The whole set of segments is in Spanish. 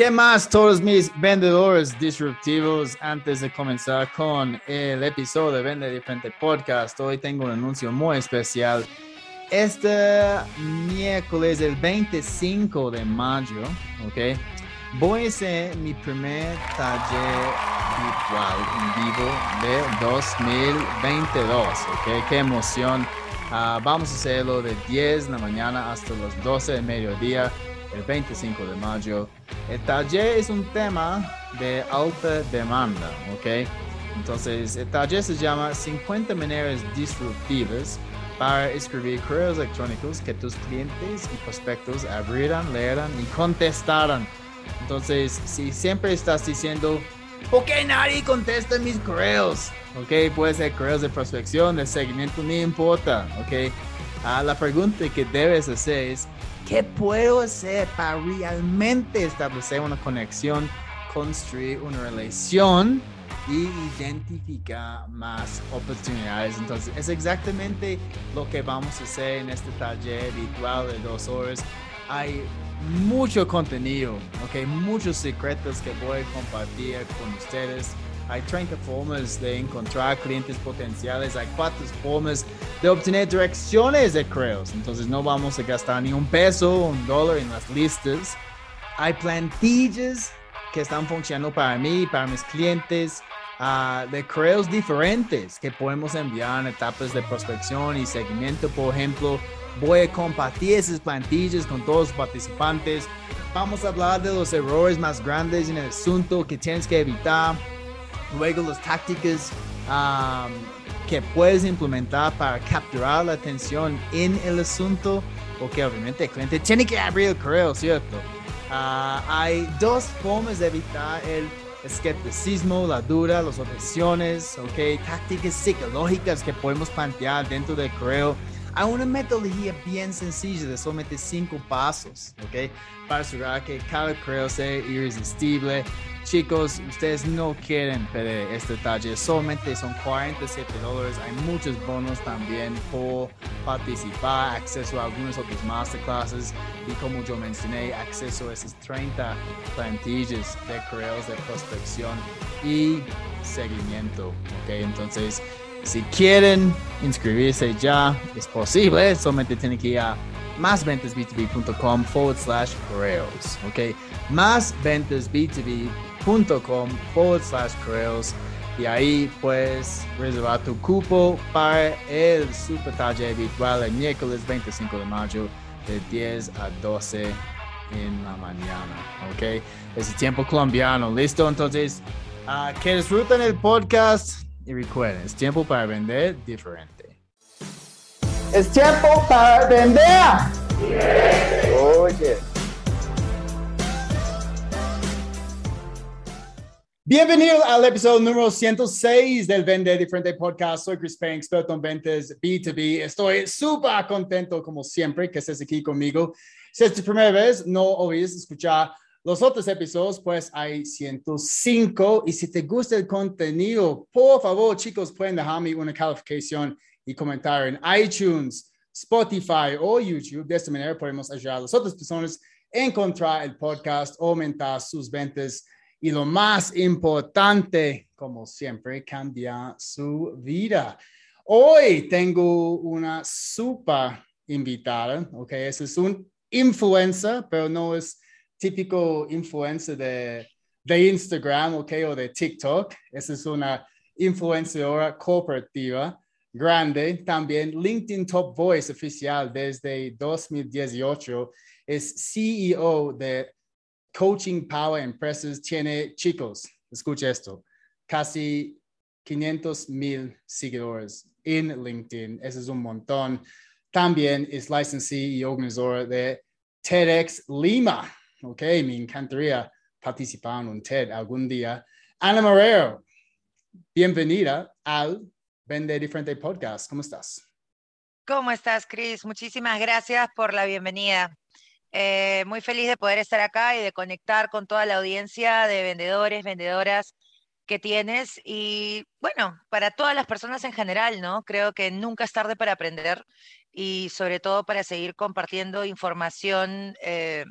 ¿Qué más todos mis vendedores disruptivos antes de comenzar con el episodio de Vende Diferente Podcast? Hoy tengo un anuncio muy especial. Este miércoles, el 25 de mayo, ¿ok? Voy a hacer mi primer taller virtual en vivo de 2022, ¿ok? Qué emoción. Ah, vamos a hacerlo de 10 de la mañana hasta las 12 de mediodía, el 25 de mayo. El taller es un tema de alta demanda, ¿ok? Entonces, el taller se llama 50 maneras disruptivas para escribir correos electrónicos que tus clientes y prospectos abrirán, leerán y contestarán. Entonces, si siempre estás diciendo, ¿por qué nadie contesta mis correos? Ok, puede ser correos de prospección, de seguimiento, no importa. Ok, ah, la pregunta que debes hacer es, ¿qué puedo hacer para realmente establecer una conexión, construir una relación? y identificar más oportunidades. Entonces, es exactamente lo que vamos a hacer en este taller virtual de dos horas. Hay mucho contenido, ok, muchos secretos que voy a compartir con ustedes. Hay 30 formas de encontrar clientes potenciales, hay cuatro formas de obtener direcciones de correos. Entonces no vamos a gastar ni un peso, un dólar en las listas. Hay plantillas que están funcionando para mí, para mis clientes, uh, de correos diferentes que podemos enviar en etapas de prospección y seguimiento. Por ejemplo, voy a compartir esas plantillas con todos los participantes. Vamos a hablar de los errores más grandes en el asunto que tienes que evitar. Luego las tácticas um, que puedes implementar para capturar la atención en el asunto. Porque obviamente el cliente tiene que abrir el correo, ¿cierto? Uh, hay dos formas de evitar el escepticismo, la duda, las objeciones, ¿ok? Tácticas psicológicas que podemos plantear dentro del correo. Hay una metodología bien sencilla de solamente cinco pasos, ¿ok? Para asegurar que cada correo sea irresistible, Chicos, ustedes no quieren perder este taller, solamente son 47 dólares. Hay muchos bonos también por participar, acceso a algunos otros masterclasses y como yo mencioné, acceso a esas 30 plantillas de correos de prospección y seguimiento. Ok, entonces si quieren inscribirse ya, es posible, solamente tienen que ir a másventasb2b.com forward slash correos. Ok, másventasb2b.com com forward slash correos y ahí puedes reservar tu cupo para el super taller virtual el miércoles 25 de mayo de 10 a 12 en la mañana, ¿ok? Es el tiempo colombiano, ¿listo? Entonces, uh, que disfruten el podcast y recuerden, es tiempo para vender diferente. Es tiempo para vender. Oye. Bienvenido al episodio número 106 del Vende Diferente Podcast. Soy Chris Payne, experto en ventas B2B. Estoy súper contento, como siempre, que estés aquí conmigo. Si es tu primera vez, no olvides escuchar los otros episodios, pues hay 105. Y si te gusta el contenido, por favor, chicos, pueden dejarme una calificación y comentar en iTunes, Spotify o YouTube. De esta manera podemos ayudar a las otras personas a encontrar el podcast, aumentar sus ventas y lo más importante, como siempre, cambia su vida. Hoy tengo una super invitada, ok, ese es un influencer, pero no es típico influencer de, Instagram, ok, o de TikTok. Esa es una influenciadora corporativa grande. También LinkedIn Top Voice oficial desde 2018. Es CEO de Coaching Power Empresas tiene, chicos, escucha esto, casi 500 mil seguidores en LinkedIn. Eso es un montón. También es licensee y organizador de TEDx Lima. Ok, me encantaría participar en un TED algún día. Ana Marrero, bienvenida al Vende Diferente Podcast. ¿Cómo estás? ¿Cómo estás, Chris? Muchísimas gracias por la bienvenida. Eh, muy feliz de poder estar acá y de conectar con toda la audiencia de vendedores, vendedoras que tienes y bueno, para todas las personas en general, ¿no? Creo que nunca es tarde para aprender y sobre todo para seguir compartiendo información eh,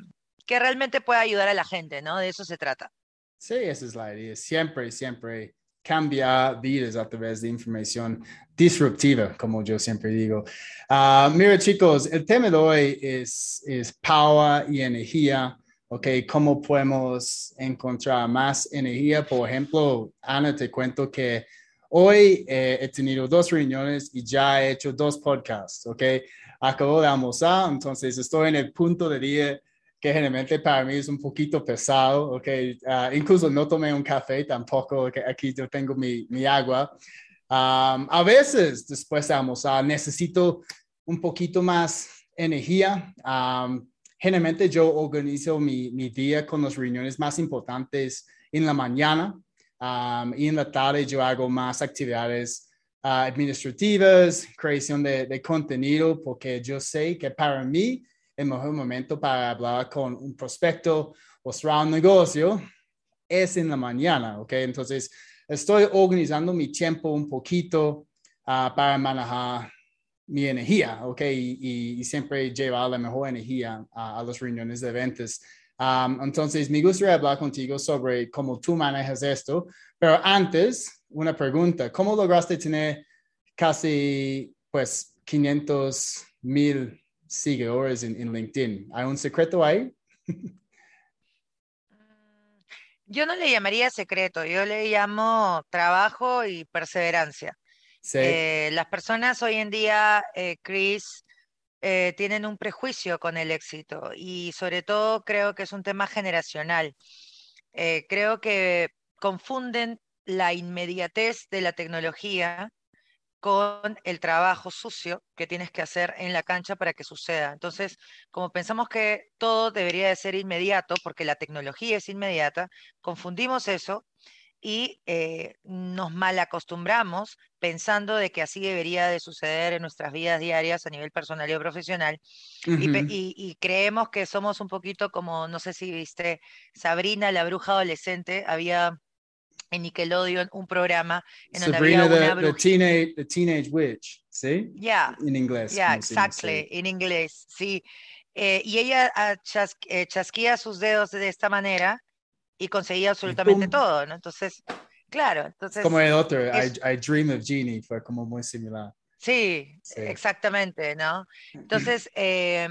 que realmente pueda ayudar a la gente, ¿no? De eso se trata. Sí, esa es la idea. Siempre, siempre cambia vidas a través de información disruptiva, como yo siempre digo. Ah, mira, chicos, el tema de hoy es, es power y energía. Ok, ¿cómo podemos encontrar más energía? Por ejemplo, Ana, te cuento que hoy eh, he tenido dos reuniones y ya he hecho dos podcasts. Ok, acabo de almorzar, entonces estoy en el punto de día que generalmente para mí es un poquito pesado, ok, uh, incluso no tomé un café tampoco, okay? aquí yo tengo mi, mi agua. Um, a veces después de almorzar necesito un poquito más energía. Um, generalmente yo organizo mi, mi, día con las reuniones más importantes en la mañana um, y en la tarde yo hago más actividades uh, administrativas, creación de, de contenido, porque yo sé que para mí el mejor momento para hablar con un prospecto o cerrar un negocio es en la mañana, ¿ok? Entonces, estoy organizando mi tiempo un poquito uh, para manejar mi energía, ¿ok? Y, y, siempre llevar la mejor energía a las reuniones de ventas. Um, entonces, me gustaría hablar contigo sobre cómo tú manejas esto, pero antes, una pregunta, ¿cómo lograste tener casi, pues, 500 mil seguidores en, en LinkedIn. ¿Hay un secreto ahí? Yo no le llamaría secreto, yo le llamo trabajo y perseverancia. Eh, las personas hoy en día, eh, Chris, eh, tienen un prejuicio con el éxito y sobre todo creo que es un tema generacional. creo que confunden la inmediatez de la tecnología con el trabajo sucio que tienes que hacer en la cancha para que suceda. Entonces, como pensamos que todo debería de ser inmediato, porque la tecnología es inmediata, confundimos eso y eh, nos malacostumbramos pensando de que así debería de suceder en nuestras vidas diarias a nivel personal y profesional. y, creemos que somos un poquito como, no sé si viste, Sabrina, la bruja adolescente, había en Nickelodeon un programa en donde Sabrina había una the, teenage, the teenage Witch, ¿sí? Yeah. En inglés. Yeah, exactly, en inglés, sí. Eh, y ella uh, chas, eh, chasquía sus dedos de esta manera y conseguía absolutamente todo, ¿no? Entonces, claro, entonces... Como el otro, I, I, Dream of Genie, fue como muy similar. Sí, sí. exactamente, ¿no? Entonces, eh,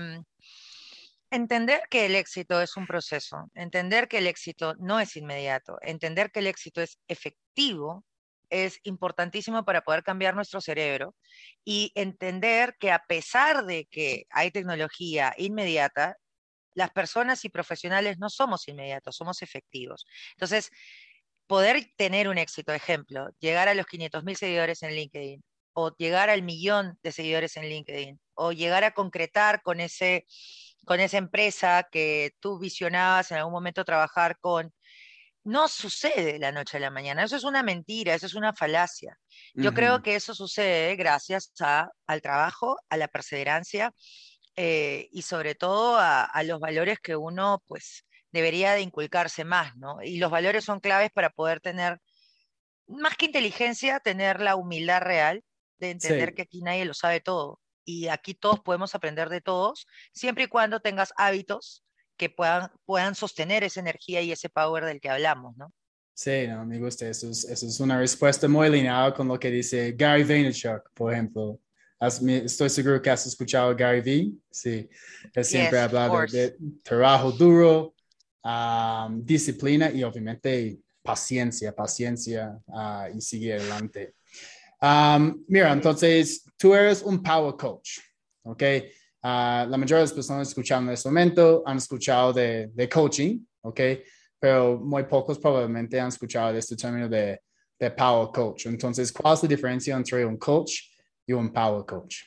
Entender que el éxito es un proceso, entender que el éxito no es inmediato, entender que el éxito es efectivo es importantísimo para poder cambiar nuestro cerebro y entender que a pesar de que hay tecnología inmediata, las personas y profesionales no somos inmediatos, somos efectivos. Entonces, poder tener un éxito, ejemplo, llegar a los 500 mil seguidores en LinkedIn o llegar al millón de seguidores en LinkedIn o llegar a concretar con ese con esa empresa que tú visionabas en algún momento trabajar con, no sucede de la noche a la mañana. Eso es una mentira, eso es una falacia. Yo creo que eso sucede gracias a, al trabajo, a la perseverancia eh, y sobre todo a, a, los valores que uno pues debería de inculcarse más, ¿no? Y los valores son claves para poder tener, más que inteligencia, tener la humildad real de entender que aquí nadie lo sabe todo y aquí todos podemos aprender de todos, siempre y cuando tengas hábitos que puedan, puedan sostener esa energía y ese power del que hablamos, ¿no? Sí, no, me gusta. Eso es, eso es una respuesta muy lineal con lo que dice Gary Vaynerchuk, por ejemplo. estoy seguro que has escuchado a Gary Vee. Sí, él siempre habla de, trabajo duro, disciplina y obviamente paciencia, paciencia uh, y seguir adelante. Um, mira, entonces tú eres un power coach, ¿ok? Uh, la mayoría de las personas escuchando en este momento han escuchado de, de, coaching, ¿ok? Pero muy pocos probablemente han escuchado de este término de, de power coach. Entonces, ¿cuál es la diferencia entre un coach y un power coach?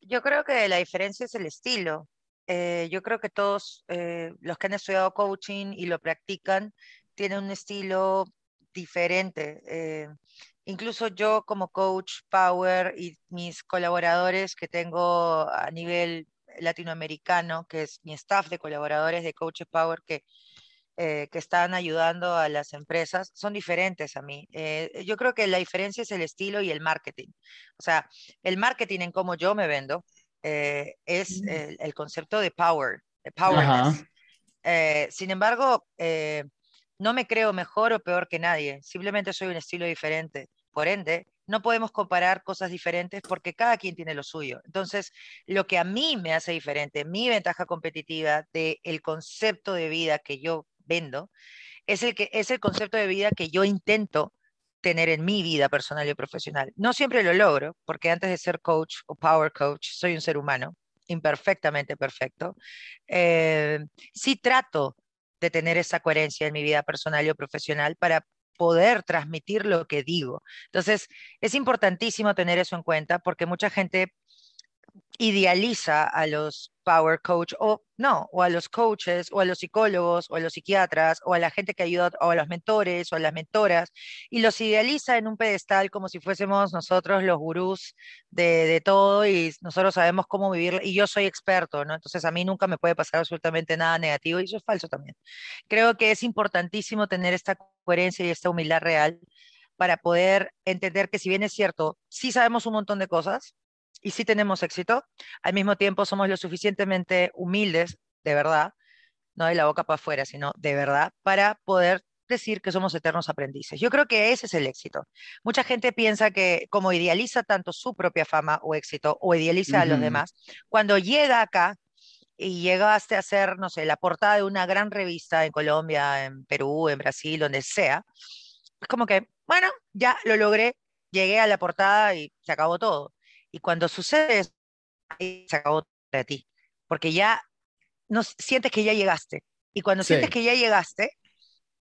Yo creo que la diferencia es el estilo. Eh, yo creo que todos eh, los que han estudiado coaching y lo practican tienen un estilo diferente. Eh, incluso yo como coach Power y mis colaboradores que tengo a nivel latinoamericano, que es mi staff de colaboradores de Coach Power que, eh, que están ayudando a las empresas, son diferentes a mí. Eh, yo creo que la diferencia es el estilo y el marketing. O sea, el marketing en cómo yo me vendo es mm. el, el, concepto de Power. powerness. Eh, sin embargo, eh, no me creo mejor o peor que nadie, simplemente soy un estilo diferente. Por ende, no podemos comparar cosas diferentes porque cada quien tiene lo suyo. Entonces, lo que a mí me hace diferente, mi ventaja competitiva del el concepto de vida que yo vendo, es el, que, es el concepto de vida que yo intento tener en mi vida personal y profesional. No siempre lo logro, porque antes de ser coach o power coach, soy un ser humano, imperfectamente perfecto. Eh, sí trato de tener esa coherencia en mi vida personal y profesional para poder transmitir lo que digo. Entonces, es importantísimo tener eso en cuenta porque mucha gente idealiza a los power coach o no, o a los coaches o a los psicólogos o a los psiquiatras o a la gente que ayuda o a los mentores o a las mentoras y los idealiza en un pedestal como si fuésemos nosotros los gurús de, todo y nosotros sabemos cómo vivir y yo soy experto, ¿no? Entonces a mí nunca me puede pasar absolutamente nada negativo y eso es falso también. Creo que es importantísimo tener esta coherencia y esta humildad real para poder entender que si bien es cierto, sí sabemos un montón de cosas, y sí tenemos éxito, al mismo tiempo somos lo suficientemente humildes, de verdad, no de la boca para afuera, sino de verdad, para poder decir que somos eternos aprendices. Yo creo que ese es el éxito. Mucha gente piensa que como idealiza tanto su propia fama o éxito o idealiza a los demás, cuando llega acá y llegaste a ser, no sé, la portada de una gran revista en Colombia, en Perú, en Brasil, donde sea, es como que, bueno, ya lo logré, llegué a la portada y se acabó todo. Y cuando sucede eso, ahí se acabó para ti, porque ya no sientes que ya llegaste. Y cuando sientes que ya llegaste,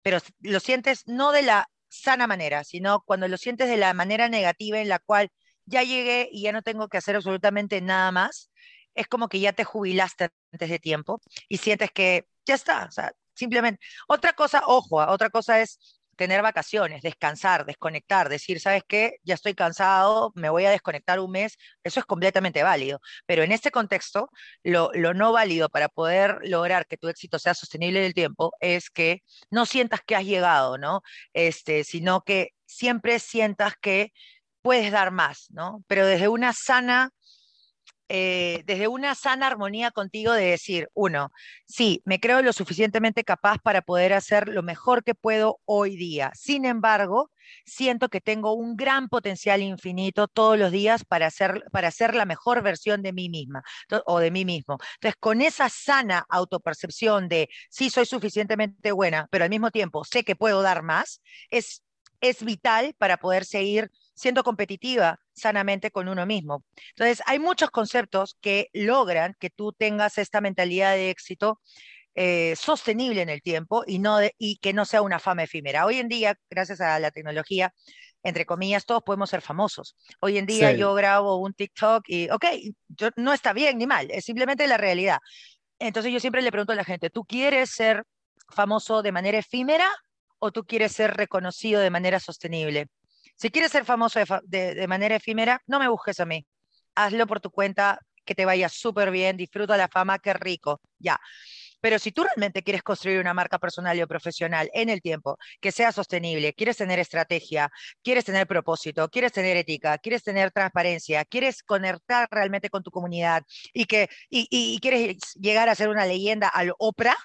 pero lo sientes no de la sana manera, sino cuando lo sientes de la manera negativa en la cual ya llegué y ya no tengo que hacer absolutamente nada más, es como que ya te jubilaste antes de tiempo y sientes que ya está, o sea, simplemente. Otra cosa, ojo, otra cosa es tener vacaciones, descansar, desconectar, decir, ¿sabes qué? Ya estoy cansado, me voy a desconectar un mes, eso es completamente válido. Pero en este contexto, lo, no válido para poder lograr que tu éxito sea sostenible en el tiempo es que no sientas que has llegado, ¿no? Este, sino que siempre sientas que puedes dar más, ¿no? Pero desde una sana eh, desde una sana armonía contigo de decir, uno, sí, me creo lo suficientemente capaz para poder hacer lo mejor que puedo hoy día. Sin embargo, siento que tengo un gran potencial infinito todos los días para hacer, para hacer la mejor versión de mí misma o de mí mismo. Entonces, con esa sana autopercepción de, sí, soy suficientemente buena, pero al mismo tiempo sé que puedo dar más, es, es vital para poder seguir siendo competitiva sanamente con uno mismo. Entonces, hay muchos conceptos que logran que tú tengas esta mentalidad de éxito eh, sostenible en el tiempo y, no y que no sea una fama efímera. Hoy en día, gracias a la tecnología, entre comillas, todos podemos ser famosos. Hoy en día yo grabo un TikTok y, ok, yo, no está bien ni mal, es simplemente la realidad. Entonces yo siempre le pregunto a la gente, ¿tú quieres ser famoso de manera efímera o tú quieres ser reconocido de manera sostenible? Si quieres ser famoso de, manera efímera, no me busques a mí. Hazlo por tu cuenta, que te vaya súper bien, disfruta la fama, qué rico, ya. Pero si tú realmente quieres construir una marca personal o profesional en el tiempo, que sea sostenible, quieres tener estrategia, quieres tener propósito, quieres tener ética, quieres tener transparencia, quieres conectar realmente con tu comunidad y que y, quieres llegar a ser una leyenda al Oprah,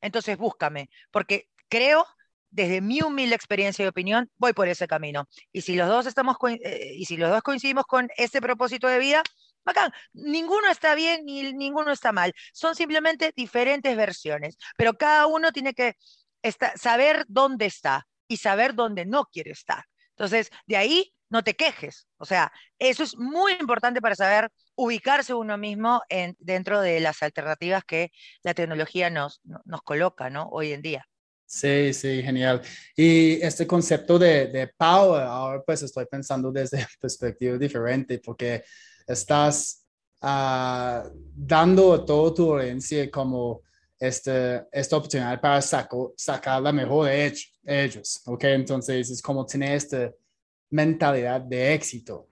entonces búscame, porque creo desde mi humilde experiencia y opinión, voy por ese camino. Y si los dos estamos eh, y si los dos coincidimos con ese propósito de vida, bacán. Ninguno está bien ni ninguno está mal. Son simplemente diferentes versiones, pero cada uno tiene que saber dónde está y saber dónde no quiere estar. Entonces, de ahí no te quejes. O sea, eso es muy importante para saber ubicarse uno mismo en, dentro de las alternativas que la tecnología nos, coloca hoy en día. Sí, sí, genial. Y este concepto de, de power, ahora pues estoy pensando desde perspectiva diferente porque estás uh, dando todo tu herencia como este, esta oportunidad para saco, sacar la mejor de ellos, ¿ok? Entonces es como tener esta mentalidad de éxito.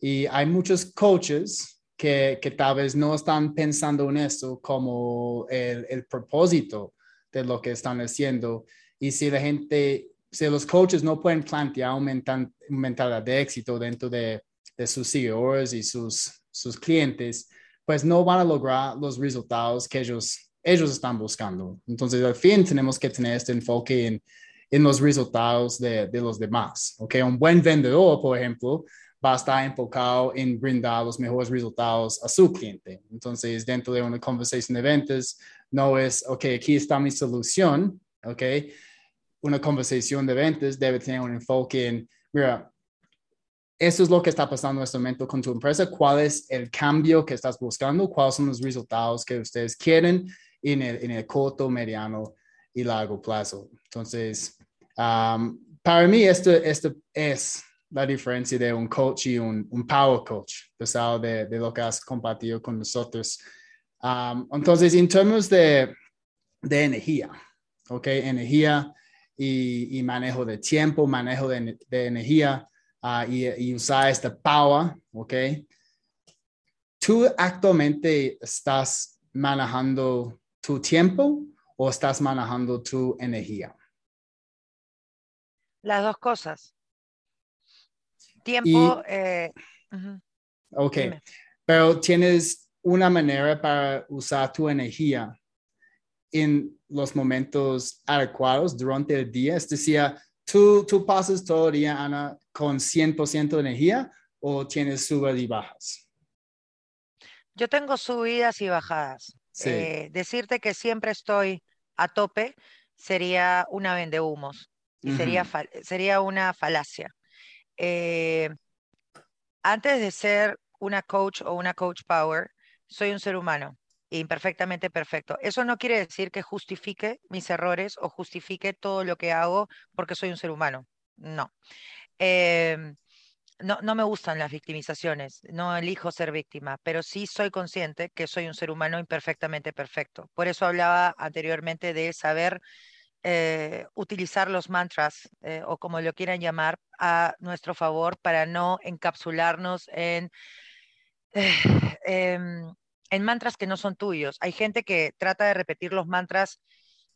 Y hay muchos coaches que, que tal vez no están pensando en esto como el, el propósito de lo que están haciendo. Y si la gente, si los coaches no pueden plantear un, mentalidad de éxito dentro de, de sus seguidores y sus, sus clientes, pues no van a lograr los resultados que ellos ellos están buscando. Entonces, al fin tenemos que tener este enfoque en, en los resultados de, de, los demás. ¿ok? Un buen vendedor, por ejemplo, va a estar enfocado en brindar los mejores resultados a su cliente. Entonces, dentro de una conversación de ventas, no es, ok, aquí está mi solución, ok. Una conversación de ventas debe tener un enfoque en, mira, esto es lo que está pasando en este momento con tu empresa, cuál es el cambio que estás buscando, cuáles son los resultados que ustedes quieren en el, en el corto, mediano y largo plazo. Entonces, um, para mí esto, esto es la diferencia de un coach y un, un power coach, pesado de, de, lo que has compartido con nosotros. Um, entonces, en términos de, de energía, ¿ok? Energía y, y, manejo de tiempo, manejo de, de energía uh, y, y, usar esta power, ¿ok? ¿Tú actualmente estás manejando tu tiempo o estás manejando tu energía? Las dos cosas. Tiempo. eh, uh -huh. Ok, Dime. pero tienes una manera para usar tu energía en los momentos adecuados durante el día. Es decir, ¿tú, tú pasas todo el día, Ana, con 100% de energía o tienes subidas y bajas? Yo tengo subidas y bajadas. Sí. Eh, decirte que siempre estoy a tope sería una vendehumos y uh -huh. sería, sería una falacia. Eh, antes de ser una coach o una coach power, soy un ser humano imperfectamente perfecto. Eso no quiere decir que justifique mis errores o justifique todo lo que hago porque soy un ser humano. No. Eh, no, no, me gustan las victimizaciones, no elijo ser víctima, pero sí soy consciente que soy un ser humano imperfectamente perfecto. Por eso hablaba anteriormente de saber eh, utilizar los mantras eh, o como lo quieran llamar a nuestro favor para no encapsularnos en, eh, en mantras que no son tuyos. Hay gente que trata de repetir los mantras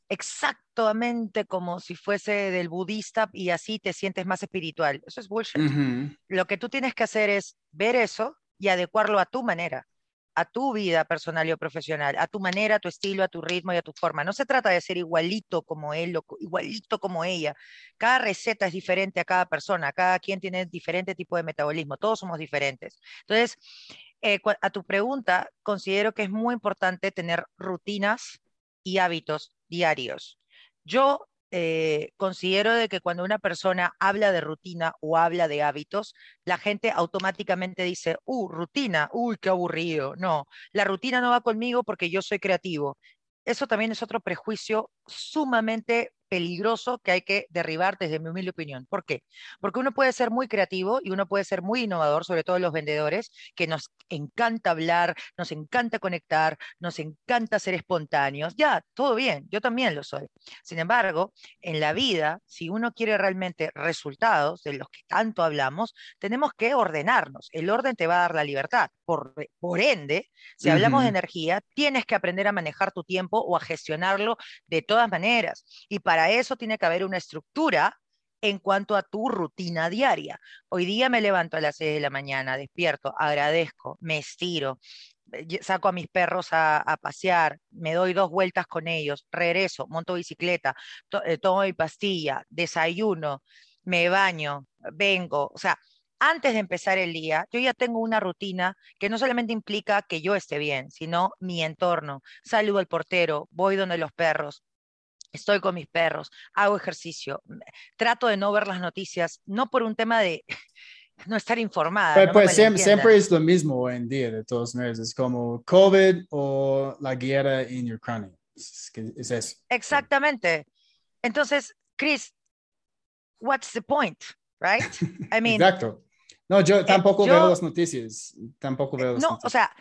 exactamente como si fuese del budista y así te sientes más espiritual. Eso es bullshit. Uh -huh. Lo que tú tienes que hacer es ver eso y adecuarlo a tu manera, a tu vida personal o profesional, a tu manera, a tu estilo, a tu ritmo y a tu forma. No se trata de ser igualito como él o igualito como ella. Cada receta es diferente a cada persona, cada quien tiene diferente tipo de metabolismo, todos somos diferentes. Entonces, eh, a tu pregunta, considero que es muy importante tener rutinas y hábitos diarios. Yo eh, considero de que cuando una persona habla de rutina o habla de hábitos, la gente automáticamente dice, uh, rutina, uy, qué aburrido. No, la rutina no va conmigo porque yo soy creativo. Eso también es otro prejuicio sumamente peligroso que hay que derribar desde mi humilde opinión. ¿Por qué? Porque uno puede ser muy creativo y uno puede ser muy innovador, sobre todo los vendedores, que nos encanta hablar, nos encanta conectar, nos encanta ser espontáneos. Ya, todo bien, yo también lo soy. Sin embargo, en la vida, si uno quiere realmente resultados de los que tanto hablamos, tenemos que ordenarnos. El orden te va a dar la libertad. Por, por ende, si uh -huh. hablamos de energía, tienes que aprender a manejar tu tiempo o a gestionarlo de todas maneras. Y para eso tiene que haber una estructura en cuanto a tu rutina diaria. Hoy día me levanto a las 6 de la mañana, despierto, agradezco, me estiro, saco a mis perros a, pasear, me doy dos vueltas con ellos, regreso, monto bicicleta, eh, tomo mi pastilla, desayuno, me baño, vengo, o sea, antes de empezar el día, yo ya tengo una rutina que no solamente implica que yo esté bien, sino mi entorno. Saludo al portero, voy donde los perros, estoy con mis perros, hago ejercicio, trato de no ver las noticias, no por un tema de no estar informada. Pero, no pues siempre, siempre, es lo mismo hoy en día, de todos modos, es como COVID o la guerra en Ucrania. Es, es eso. Exactamente. Entonces, Chris, what's the point, right? I mean, Exacto. No, yo tampoco eh, yo, veo las noticias, tampoco veo las no, noticias. o sea,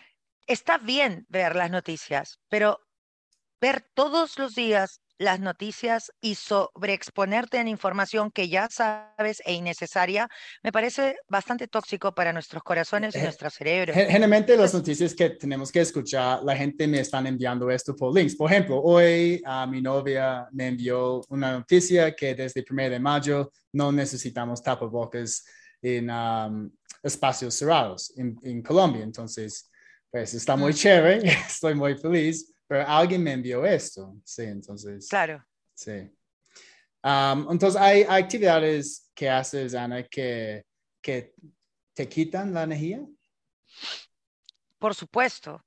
está bien ver las noticias, pero ver todos los días las noticias y sobreexponerte en información que ya sabes e innecesaria, me parece bastante tóxico para nuestros corazones y nuestro cerebro. Generalmente las noticias que tenemos que escuchar, la gente me están enviando esto por links. Por ejemplo, hoy uh, mi novia me envió una noticia que desde el 1 de mayo no necesitamos tapabocas en um, espacios cerrados en, en Colombia. Entonces, pues está muy chévere, estoy muy feliz pero alguien me envió esto, sí, entonces. Claro. Sí. Um, entonces, hay, actividades que haces, Ana, que, que te quitan la energía. Por supuesto.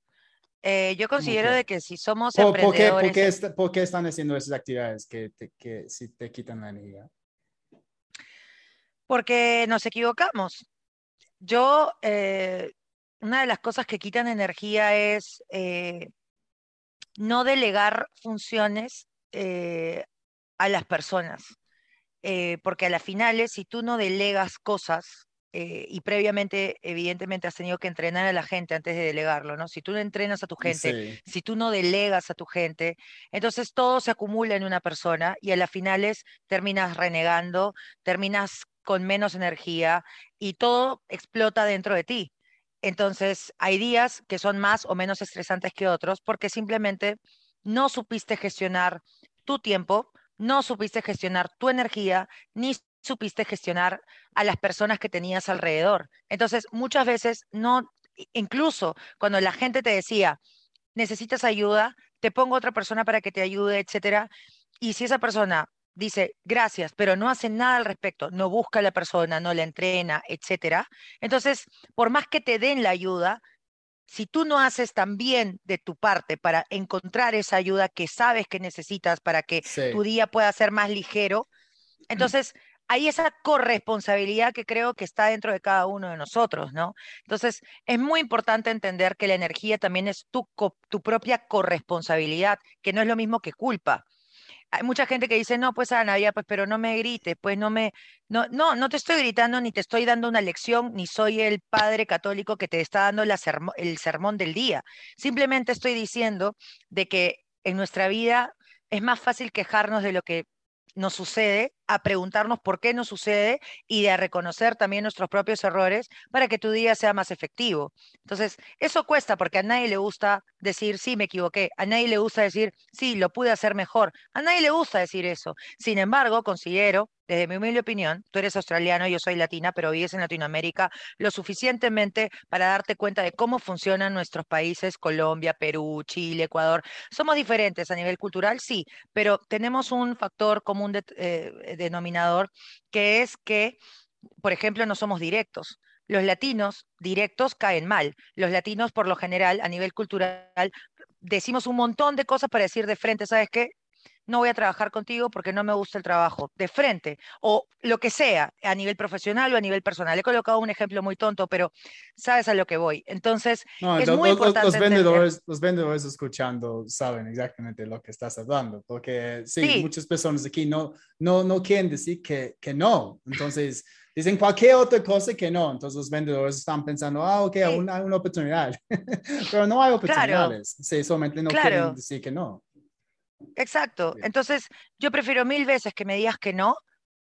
Eh, yo considero de que si somos ¿Por, emprendedores... ¿por qué, están haciendo esas actividades que, te, que si te quitan la energía? Porque nos equivocamos. Yo, eh, una de las cosas que quitan energía es eh, no delegar funciones a las personas. porque a las finales, si tú no delegas cosas, eh, y previamente, evidentemente, has tenido que entrenar a la gente antes de delegarlo, ¿no? Si tú no entrenas a tu gente, si tú no delegas a tu gente, entonces todo se acumula en una persona y a las finales terminas renegando, terminas con menos energía y todo explota dentro de ti. Entonces, hay días que son más o menos estresantes que otros porque simplemente no supiste gestionar tu tiempo, no supiste gestionar tu energía, ni supiste gestionar a las personas que tenías alrededor. Entonces, muchas veces no, incluso cuando la gente te decía, necesitas ayuda, te pongo otra persona para que te ayude, etcétera. Y si esa persona dice gracias, pero no hace nada al respecto, no busca a la persona, no la entrena, etcétera. Entonces, por más que te den la ayuda, si tú no haces también de tu parte para encontrar esa ayuda que sabes que necesitas para que tu día pueda ser más ligero, entonces hay esa corresponsabilidad que creo que está dentro de cada uno de nosotros, ¿no? Entonces, es muy importante entender que la energía también es tu, tu propia corresponsabilidad, que no es lo mismo que culpa. Hay mucha gente que dice, no, pues Ana, ya, pues, pero no me grites, pues no me, no, no, no te estoy gritando ni te estoy dando una lección, ni soy el padre católico que te está dando el sermón del día. Simplemente estoy diciendo de que en nuestra vida es más fácil quejarnos de lo que nos sucede, a preguntarnos por qué nos sucede y de reconocer también nuestros propios errores para que tu día sea más efectivo. Entonces, eso cuesta porque a nadie le gusta decir, sí, me equivoqué, a nadie le gusta decir, sí, lo pude hacer mejor, a nadie le gusta decir eso. Sin embargo, considero desde mi humilde opinión, tú eres australiano, yo soy latina, pero vives en Latinoamérica lo suficientemente para darte cuenta de cómo funcionan nuestros países, Colombia, Perú, Chile, Ecuador. Somos diferentes a nivel cultural, sí, pero tenemos un factor común de, eh, denominador que es que, por ejemplo, no somos directos. Los latinos directos caen mal. Los latinos, por lo general, a nivel cultural, decimos un montón de cosas para decir de frente, ¿sabes qué? No voy a trabajar contigo porque no me gusta el trabajo, de frente, o lo que sea, a nivel profesional o a nivel personal. He colocado un ejemplo muy tonto, pero sabes a lo que voy. Entonces, es muy importante. Los vendedores, los vendedores escuchando saben exactamente lo que estás hablando, porque sí, muchas personas aquí no, no, no quieren decir que, que no. Entonces, dicen cualquier otra cosa que no. Entonces los vendedores están pensando, ah, ok, aún hay una oportunidad. Pero no hay oportunidades. Sí, solamente no quieren decir que no. Exacto. Entonces, yo prefiero mil veces que me digas que no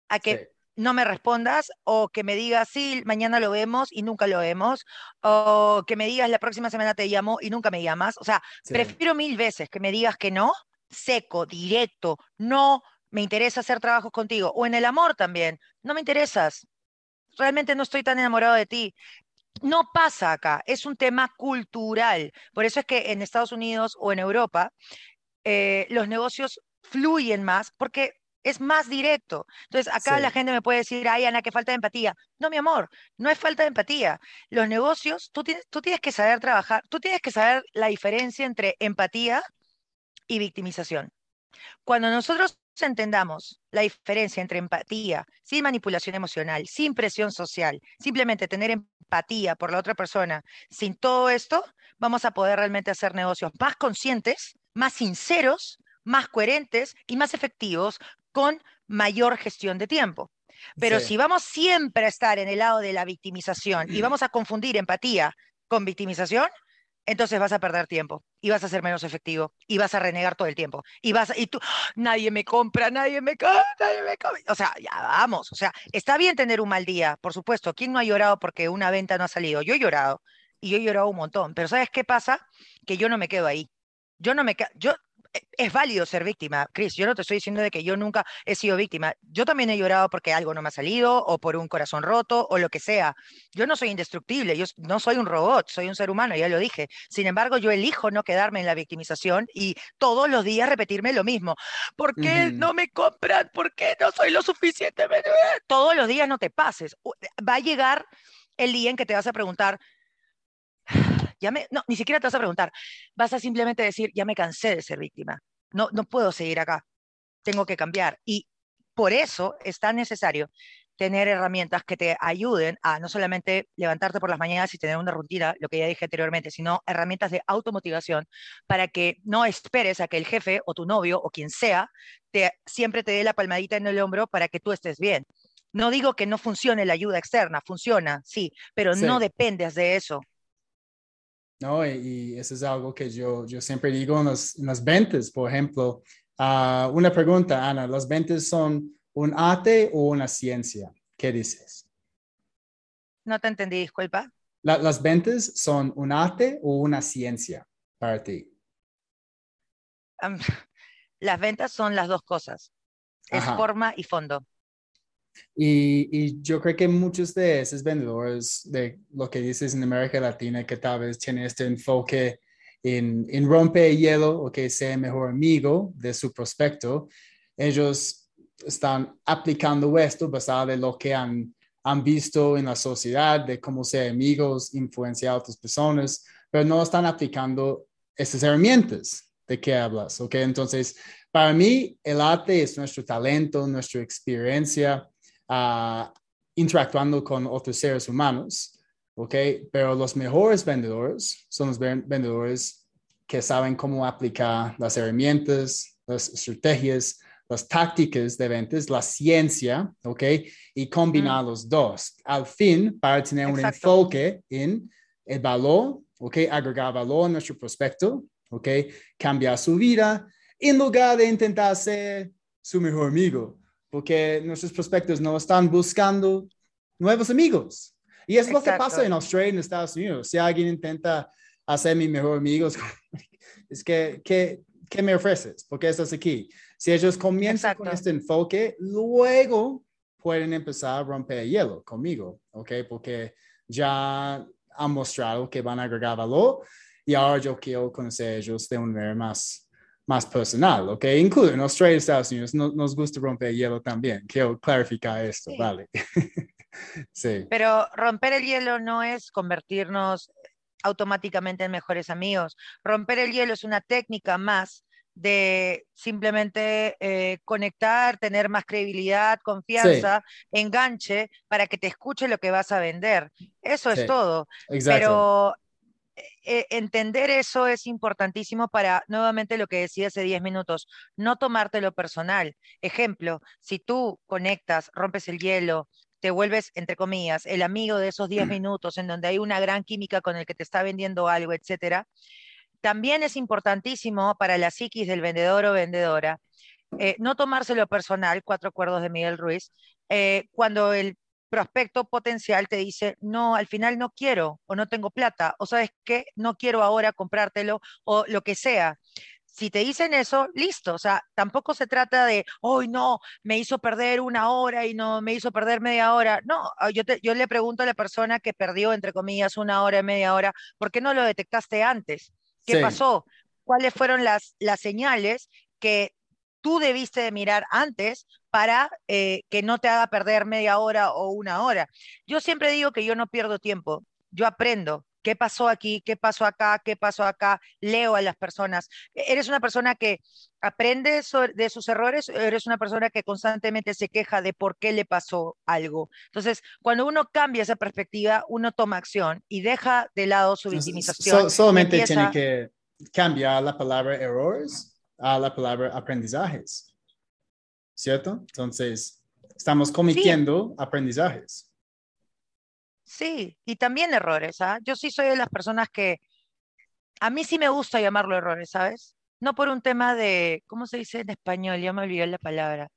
a que no me respondas o que me digas, sí, mañana lo vemos y nunca lo vemos, o que me digas, la próxima semana te llamo y nunca me llamas. O sea, prefiero mil veces que me digas que no, seco, directo, no me interesa hacer trabajos contigo, o en el amor también, no me interesas. Realmente no estoy tan enamorado de ti. No pasa acá, es un tema cultural. Por eso es que en Estados Unidos o en Europa eh, los negocios fluyen más porque es más directo. Entonces, acá la gente me puede decir, ay, Ana, que falta de empatía. No, mi amor, no es falta de empatía. Los negocios, tú tienes, tú tienes que saber trabajar, tú tienes que saber la diferencia entre empatía y victimización. Cuando nosotros entendamos la diferencia entre empatía, sin manipulación emocional, sin presión social, simplemente tener empatía por la otra persona, sin todo esto, vamos a poder realmente hacer negocios más conscientes más sinceros, más coherentes y más efectivos con mayor gestión de tiempo. Pero si vamos siempre a estar en el lado de la victimización y vamos a confundir empatía con victimización, entonces vas a perder tiempo y vas a ser menos efectivo y vas a renegar todo el tiempo y vas y tú nadie me compra, nadie me compra, nadie me compra. O sea, ya vamos, o sea, está bien tener un mal día, por supuesto, ¿quién no ha llorado porque una venta no ha salido? Yo he llorado y yo he llorado un montón, pero ¿sabes qué pasa? Que yo no me quedo ahí. Yo no me yo e, es válido ser víctima, Chris. Yo no te estoy diciendo de que yo nunca he sido víctima. Yo también he llorado porque algo no me ha salido o por un corazón roto o lo que sea. Yo no soy indestructible, yo no soy un robot, soy un ser humano, ya lo dije. Sin embargo, yo elijo no quedarme en la victimización y todos los días repetirme lo mismo. ¿Por qué no me compran? ¿Por qué no soy lo suficientemente? Todos los días no te pases. Va a llegar el día en que te vas a preguntar, ya me, no, ni siquiera te vas a preguntar, vas a simplemente decir, ya me cansé de ser víctima, no, no puedo seguir acá, tengo que cambiar. Y por eso es tan necesario tener herramientas que te ayuden a no solamente levantarte por las mañanas y tener una rutina, lo que ya dije anteriormente, sino herramientas de automotivación para que no esperes a que el jefe o tu novio o quien sea te, siempre te dé la palmadita en el hombro para que tú estés bien. No digo que no funcione la ayuda externa, funciona, sí, pero no dependes de eso. No, y, eso es algo que yo, yo siempre digo en, las ventas, por ejemplo. Ah, una pregunta, Ana, ¿las ventas son un arte o una ciencia? ¿Qué dices? No te entendí, disculpa. ¿Las ventas son un arte o una ciencia para ti? las ventas son las dos cosas. Es forma y fondo. Y, yo creo que muchos de esos vendedores, de lo que dices en América Latina, que tal vez tienen este enfoque en, en romper hielo o que sea mejor amigo de su prospecto, ellos están aplicando esto basado en lo que han, han visto en la sociedad, de cómo ser amigos, influenciar a otras personas, pero no están aplicando estas herramientas de que hablas, ¿ok? Entonces, para mí, el arte es nuestro talento, nuestra experiencia, interactuando con otros seres humanos, ¿ok? Pero los mejores vendedores son los vendedores que saben cómo aplicar las herramientas, las estrategias, las tácticas de ventas, la ciencia, ¿ok? Y combinar los dos. Al fin, para tener un enfoque en el valor, ¿ok? Agregar valor a nuestro prospecto, ¿ok? Cambiar su vida en lugar de intentar ser su mejor amigo, porque nuestros prospectos no están buscando nuevos amigos. Y es lo que pasa en Australia, en Estados Unidos. Si alguien intenta hacer mi mejor amigo, es que, ¿qué, ¿qué me ofreces? ¿Por qué estás aquí? Si ellos comienzan con este enfoque, luego pueden empezar a romper hielo conmigo, ¿ok? Porque ya han mostrado que van a agregar valor y ahora yo quiero conocer a ellos de una manera más, más personal, ¿ok? Incluso en Australia y Estados Unidos nos gusta romper hielo también. Quiero clarificar esto, ¿vale? sí. Pero romper el hielo no es convertirnos automáticamente en mejores amigos. Romper el hielo es una técnica más de simplemente eh, conectar, tener más credibilidad, confianza, enganche para que te escuche lo que vas a vender. Eso es todo. Exacto. Pero eh, entender eso es importantísimo para, nuevamente, lo que decía hace 10 minutos, no tomártelo personal. Ejemplo, si tú conectas, rompes el hielo, te vuelves, entre comillas, el amigo de esos 10 minutos en donde hay una gran química con el que te está vendiendo algo, etcétera, también es importantísimo para la psiquis del vendedor o vendedora eh, no tomárselo personal, cuatro acuerdos de Miguel Ruiz, eh, cuando el prospecto potencial te dice, no, al final no quiero o no tengo plata o sabes que no quiero ahora comprártelo o lo que sea. Si te dicen eso, listo, o sea, tampoco se trata de, hoy no, me hizo perder una hora y no me hizo perder media hora. No, ah, yo, yo le pregunto a la persona que perdió, entre comillas, una hora y media hora, ¿por qué no lo detectaste antes? ¿Qué pasó? ¿Cuáles fueron las, las señales que tú debiste de mirar antes para eh, que no te haga perder media hora o una hora. Yo siempre digo que yo no pierdo tiempo, yo aprendo. ¿Qué pasó aquí? ¿Qué pasó acá? ¿Qué pasó acá? Leo a las personas. ¿Eres una persona que aprende de sus errores o eres una persona que constantemente se queja de por qué le pasó algo? Entonces, cuando uno cambia esa perspectiva, uno toma acción y deja de lado su victimización. solamente tiene que cambiar la palabra errores a la palabra aprendizajes, ¿cierto? Entonces, estamos cometiendo aprendizajes. Sí, y también errores, ¿ah? Yo sí soy de las personas que a mí sí me gusta llamarlo errores, ¿sabes? No por un tema de, ¿cómo se dice en español? Ya me olvidé la palabra.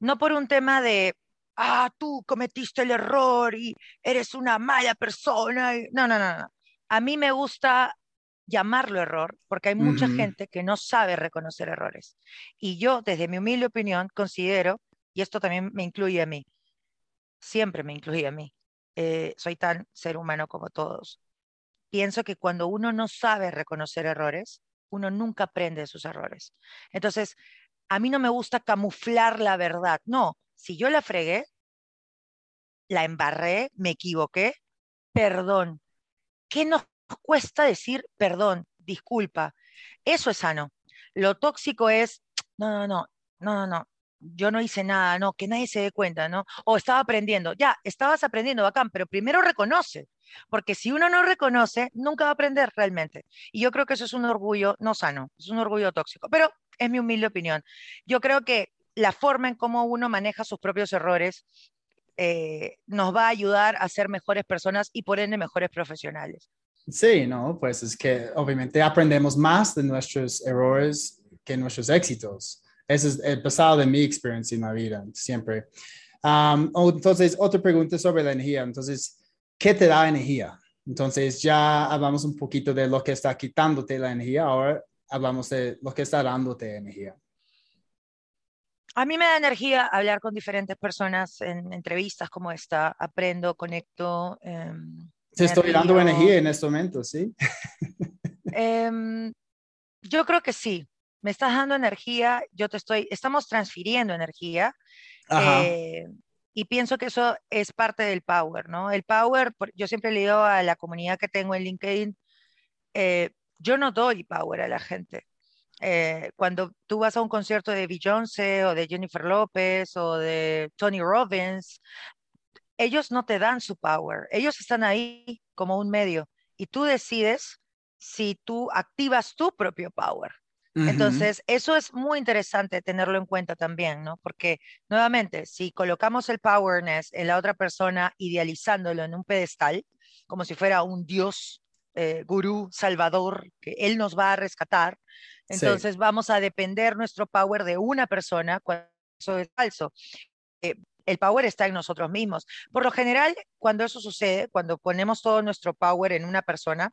No por un tema de, ah, tú cometiste el error y eres una mala persona. No, no, no, no. A mí me gusta llamarlo error, porque hay mucha gente que no sabe reconocer errores. Y yo, desde mi humilde opinión, considero, y esto también me incluye a mí, siempre me incluye a mí, eh, soy tan ser humano como todos. Pienso que cuando uno no sabe reconocer errores, uno nunca aprende de sus errores. Entonces, a mí no me gusta camuflar la verdad. No, si yo la fregué, la embarré, me equivoqué, perdón. ¿Qué nos cuesta decir perdón, disculpa? Eso es sano. Lo tóxico es, no, no, no, no, no, no, yo no hice nada, no, que nadie se dé cuenta, ¿no? O estaba aprendiendo, ya, estabas aprendiendo, bacán, pero primero reconoce, porque si uno no reconoce, nunca va a aprender realmente. Y yo creo que eso es un orgullo no sano, es un orgullo tóxico, pero es mi humilde opinión. Yo creo que la forma en cómo uno maneja sus propios errores eh, nos va a ayudar a ser mejores personas y por ende mejores profesionales. Sí, no, pues es que obviamente aprendemos más de nuestros errores que nuestros éxitos. Ese es el pasado de mi experiencia en la vida, siempre. entonces, otra pregunta sobre la energía. Entonces, ¿qué te da energía? Entonces, ya hablamos un poquito de lo que está quitándote la energía, ahora hablamos de lo que está dándote energía. A mí me da energía hablar con diferentes personas en entrevistas como esta. Aprendo, conecto. Eh, te estoy dando energía en este momento, ¿sí? Em, yo creo que sí me estás dando energía, yo te estoy, estamos transfiriendo energía. Eh, y pienso que eso es parte del power, ¿no? El power, yo siempre le digo a la comunidad que tengo en LinkedIn, eh, yo no doy power a la gente. Eh, cuando tú vas a un concierto de Beyoncé o de Jennifer López o de Tony Robbins, ellos no te dan su power, ellos están ahí como un medio y tú decides si tú activas tu propio power. Entonces, eso es muy interesante tenerlo en cuenta también, ¿no? Porque, nuevamente, si colocamos el powerness en la otra persona, idealizándolo en un pedestal, como si fuera un dios, eh, gurú, salvador, que él nos va a rescatar, entonces vamos a depender nuestro power de una persona, cuando eso es falso. Eh, el power está en nosotros mismos. Por lo general, cuando eso sucede, cuando ponemos todo nuestro power en una persona,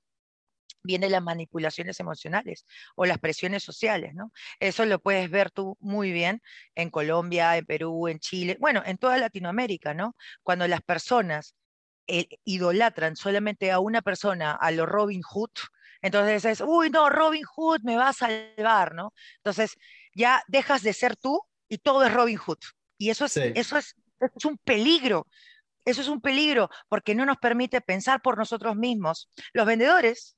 vienen las manipulaciones emocionales o las presiones sociales, ¿no? Eso lo puedes ver tú muy bien en Colombia, en Perú, en Chile, bueno, en toda Latinoamérica, ¿no? Cuando las personas eh, idolatran solamente a una persona, a lo Robin Hood, entonces es, uy, no, Robin Hood me va a salvar, ¿no? Entonces ya dejas de ser tú y todo es Robin Hood. Y eso es, eso es, es un peligro. Eso es un peligro porque no nos permite pensar por nosotros mismos. Los vendedores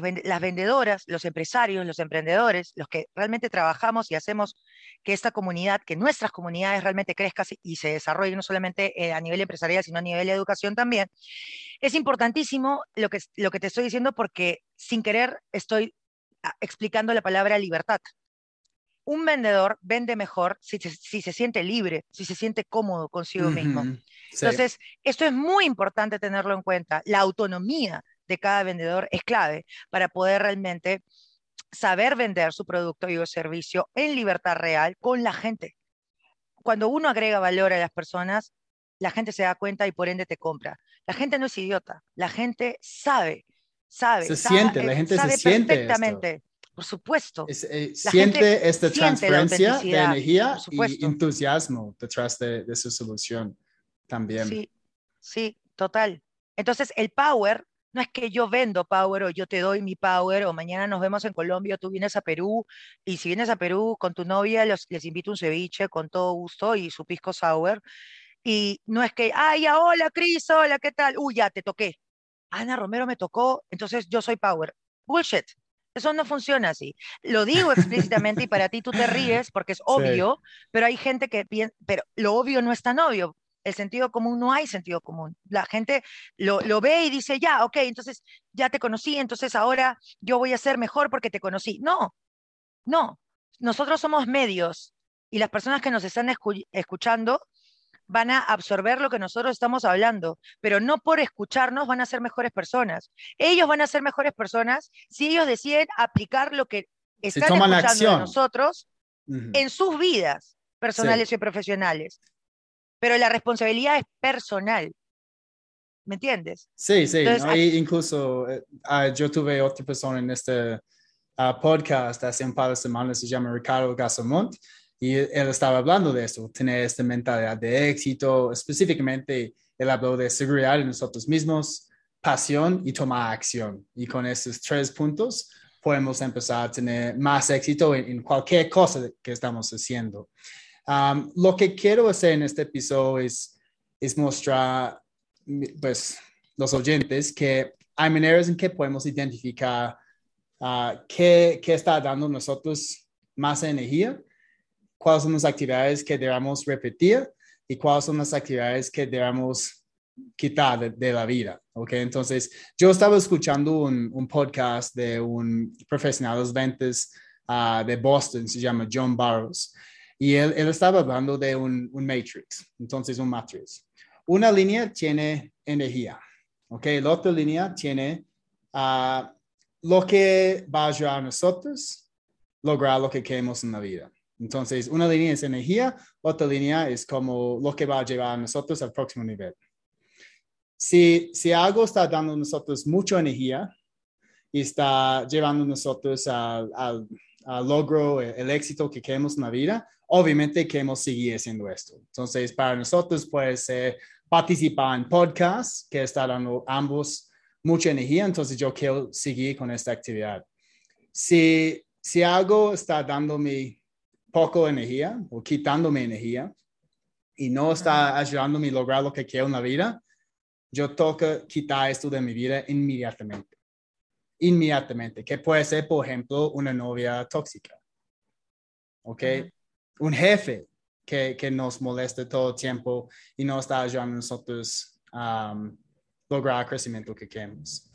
las vendedoras, los empresarios, los emprendedores, los que realmente trabajamos y hacemos que esta comunidad, que nuestras comunidades realmente crezcan y se desarrollen no solamente eh, a nivel empresarial, sino a nivel de educación también. Es importantísimo lo que, lo que te estoy diciendo porque sin querer estoy ah, explicando la palabra libertad. Un vendedor vende mejor si, se siente libre, si se siente cómodo consigo mismo. Entonces, esto es muy importante tenerlo en cuenta. La autonomía de cada vendedor es clave para poder realmente saber vender su producto y o servicio en libertad real con la gente. Cuando uno agrega valor a las personas, la gente se da cuenta y por ende te compra. La gente no es idiota, la gente sabe, sabe. Se siente, la gente se siente. Perfectamente. Por supuesto. Eh, siente esta transferencia de energía y entusiasmo detrás de, de su solución también. Sí, sí, total. Entonces, el power no es que yo vendo power o yo te doy mi power o mañana nos vemos en Colombia o tú vienes a Perú y si vienes a Perú con tu novia les, invito un ceviche con todo gusto y su pisco sour. Y no es que, ay, hola Cris, hola, ¿qué tal? Uy, ya te toqué. Ana Romero me tocó, entonces yo soy power. Bullshit. Eso no funciona así. Lo digo explícitamente y para ti tú te ríes porque es obvio, pero hay gente que piensa, pero lo obvio no es tan obvio el sentido común, no hay sentido común. La gente lo, ve y dice, ya, ok, entonces ya te conocí, entonces ahora yo voy a ser mejor porque te conocí. No, no. Nosotros somos medios y las personas que nos están escuchando van a absorber lo que nosotros estamos hablando, pero no por escucharnos van a ser mejores personas. Ellos van a ser mejores personas si ellos deciden aplicar lo que están escuchando de nosotros en sus vidas personales y profesionales pero la responsabilidad es personal. ¿me entiendes? Sí, sí, incluso eh, ah, yo tuve otra persona en este ah, podcast hace un par de semanas, se llama Ricardo Gasamont, y él estaba hablando de eso, tener esta mentalidad de éxito, específicamente él habló de seguridad en nosotros mismos, pasión y tomar acción. Y con esos tres puntos podemos empezar a tener más éxito en, cualquier cosa que estamos haciendo. Um, lo que quiero hacer en este episodio es, es mostrar, pues, los oyentes que hay maneras en que podemos identificar uh, qué, qué está dando nosotros más energía, cuáles son las actividades que debemos repetir y cuáles son las actividades que debemos quitar de, la vida. ¿ok? Entonces, yo estaba escuchando un, un podcast de un profesional de los ventas uh, de Boston, se llama John Barrows, y él, él estaba hablando de un, un, matrix, entonces un matrix. Una línea tiene energía, ¿ok? La otra línea tiene uh, lo que va a ayudar a nosotros lograr lo que queremos en la vida. Entonces, una línea es energía, otra línea es como lo que va a llevar a nosotros al próximo nivel. Si, si algo está dando a nosotros mucha energía y está llevando a nosotros al, al, logro, el, éxito que queremos en la vida, obviamente queremos seguir haciendo esto. Entonces, para nosotros puede ser participar en podcasts que está dando ambos mucha energía, entonces yo quiero seguir con esta actividad. Si, si algo está dándome poco energía o quitándome energía y no está ayudándome a lograr lo que quiero en la vida, yo toca quitar esto de mi vida inmediatamente. Inmediatamente, que puede ser, por ejemplo, una novia tóxica. ¿Ok? Un jefe que, que, nos molesta todo el tiempo y no está ayudando a nosotros a um, lograr el crecimiento que queremos.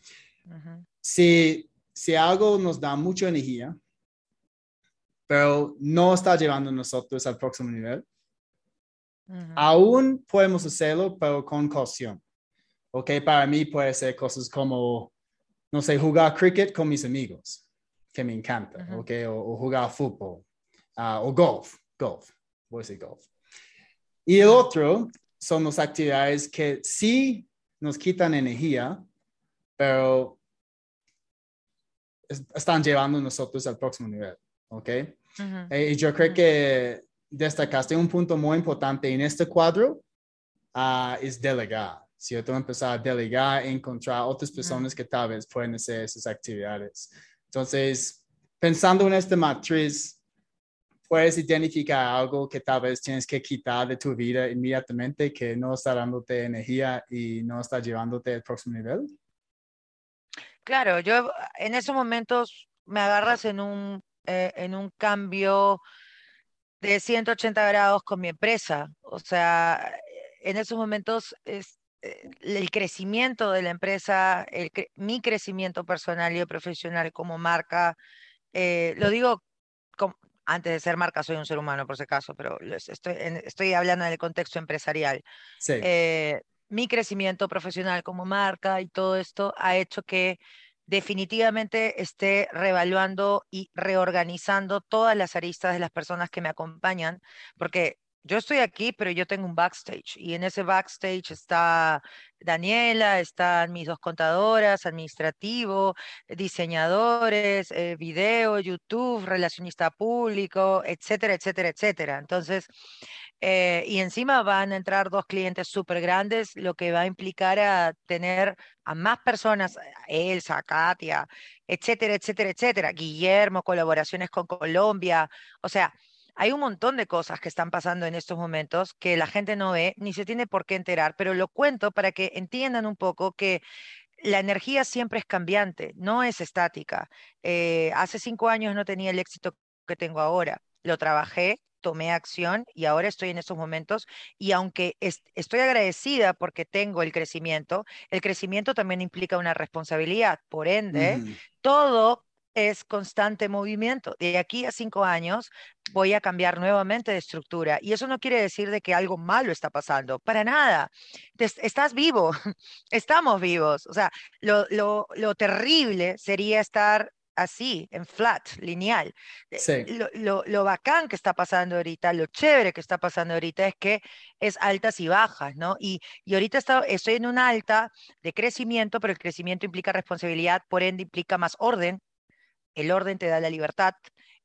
si, si algo nos da mucha energía, pero no está llevando a nosotros al próximo nivel. Aún podemos hacerlo, pero con caución. Ok, para mí puede ser cosas como, no sé, jugar cricket con mis amigos, que me encanta, ok, o, jugar fútbol, ah, o golf, golf, voy a decir golf. Y el otro son las actividades que sí nos quitan energía, pero están llevando a nosotros al próximo nivel. ¿Ok? Eh, y yo creo que destacaste un punto muy importante en este cuadro, uh, es delegar, ¿cierto? Empezar a delegar, encontrar otras personas que tal vez pueden hacer esas actividades. Entonces, pensando en esta matriz, puedes identificar algo que tal vez tienes que quitar de tu vida inmediatamente, que no está dándote energía y no está llevándote al próximo nivel? Claro, yo en esos momentos me agarras en un eh, en un cambio de 180 grados con mi empresa. O sea, en esos momentos es, eh, el crecimiento de la empresa, el, mi crecimiento personal y profesional como marca, eh, lo digo antes de ser marca, soy un ser humano por si acaso, pero estoy, estoy hablando del contexto empresarial. mi crecimiento profesional como marca y todo esto ha hecho que definitivamente esté revaluando y reorganizando todas las aristas de las personas que me acompañan, porque yo estoy aquí, pero yo tengo un backstage y en ese backstage está Daniela, están mis dos contadoras, administrativo, diseñadores, eh, video, YouTube, relacionista público, etcétera, etcétera, etcétera. Entonces, eh, y encima van a entrar dos clientes súper grandes, lo que va a implicar a tener a más personas, Elsa, Katia, etcétera, etcétera, etcétera, Guillermo, colaboraciones con Colombia, o sea, hay un montón de cosas que están pasando en estos momentos que la gente no ve ni se tiene por qué enterar, pero lo cuento para que entiendan un poco que la energía siempre es cambiante, no es estática. Eh, hace cinco años no tenía el éxito que tengo ahora. Lo trabajé, tomé acción y ahora estoy en esos momentos y aunque estoy agradecida porque tengo el crecimiento, el crecimiento también implica una responsabilidad. Por ende, todo es constante movimiento. De aquí a cinco años voy a cambiar nuevamente de estructura. Y eso no quiere decir de que algo malo está pasando, para nada. Estás vivo, estamos vivos. O sea, lo, lo, lo terrible sería estar así, en flat, lineal. Eh, Sí. Lo, lo, lo bacán que está pasando ahorita, lo chévere que está pasando ahorita es que es altas y bajas, ¿no? Y, y ahorita está- estoy en una alta de crecimiento, pero el crecimiento implica responsabilidad, por ende implica más orden. El orden te da la libertad,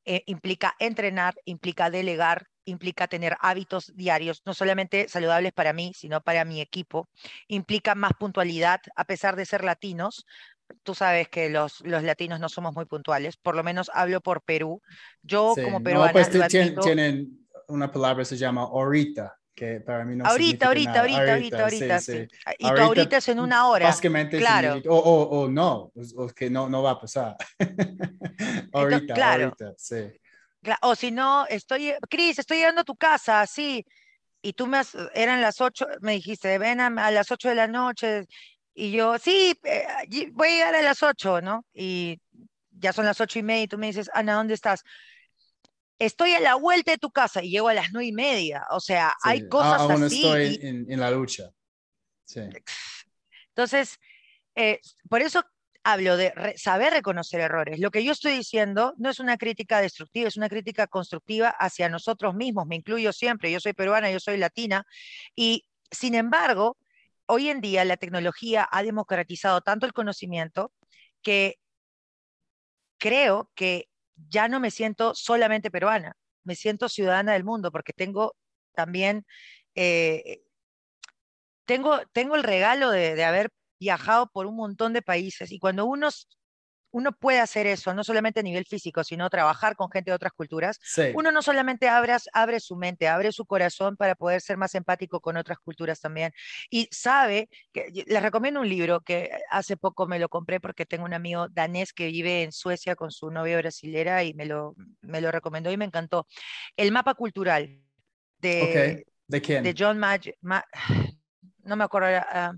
eh, implica entrenar, implica delegar, implica tener hábitos diarios, no solamente saludables para mí, sino para mi equipo. Implica más puntualidad, a pesar de ser latinos. Tú sabes que los, los latinos no somos muy puntuales, por lo menos hablo por Perú. Yo Sí. como No, peruana pues lo ti- tien- admito. tienen una palabra se llama ahorita, que para mí no ahorita, ahorita, nada. ahorita, ahorita, sí, ahorita, sí. sí. Ah, Y Ahorita, ahorita es en una hora. Básicamente claro. o, o, o no, o, que no, no va a pasar. ahorita, claro. ahorita, sí. O si no, estoy, Cris, estoy llegando a tu casa, sí. Y tú me has, eran las ocho, me dijiste, ven a, a las ocho de la noche. Y yo, sí, eh, voy a llegar a las ocho, ¿no? Y ya son las ocho y media y tú me dices, Ana, ¿dónde estás? Estoy a la vuelta de tu casa y llego a las nueve y media. O sea, sí. hay cosas aún así. estoy y- en, en la lucha. Sí. Entonces, eh, por eso hablo de re- saber reconocer errores. Lo que yo estoy diciendo no es una crítica destructiva, es una crítica constructiva hacia nosotros mismos. Me incluyo siempre. Yo soy peruana, yo soy latina. Y sin embargo, hoy en día la tecnología ha democratizado tanto el conocimiento que creo que ya no me siento solamente peruana, me siento ciudadana del mundo porque tengo también, eh, tengo, tengo el regalo de, de haber viajado por un montón de países y cuando uno, uno puede hacer eso, no solamente a nivel físico, sino trabajar con gente de otras culturas, Sí. uno no solamente abre, abre su mente, abre su corazón para poder ser más empático con otras culturas también. Y sabe, que, les recomiendo un libro que hace poco me lo compré porque tengo un amigo danés que vive en Suecia con su novia brasilera y me lo, me lo recomendó y me encantó. El mapa cultural de. ¿De quién? de John Mayer, Ma- no me acuerdo, ah,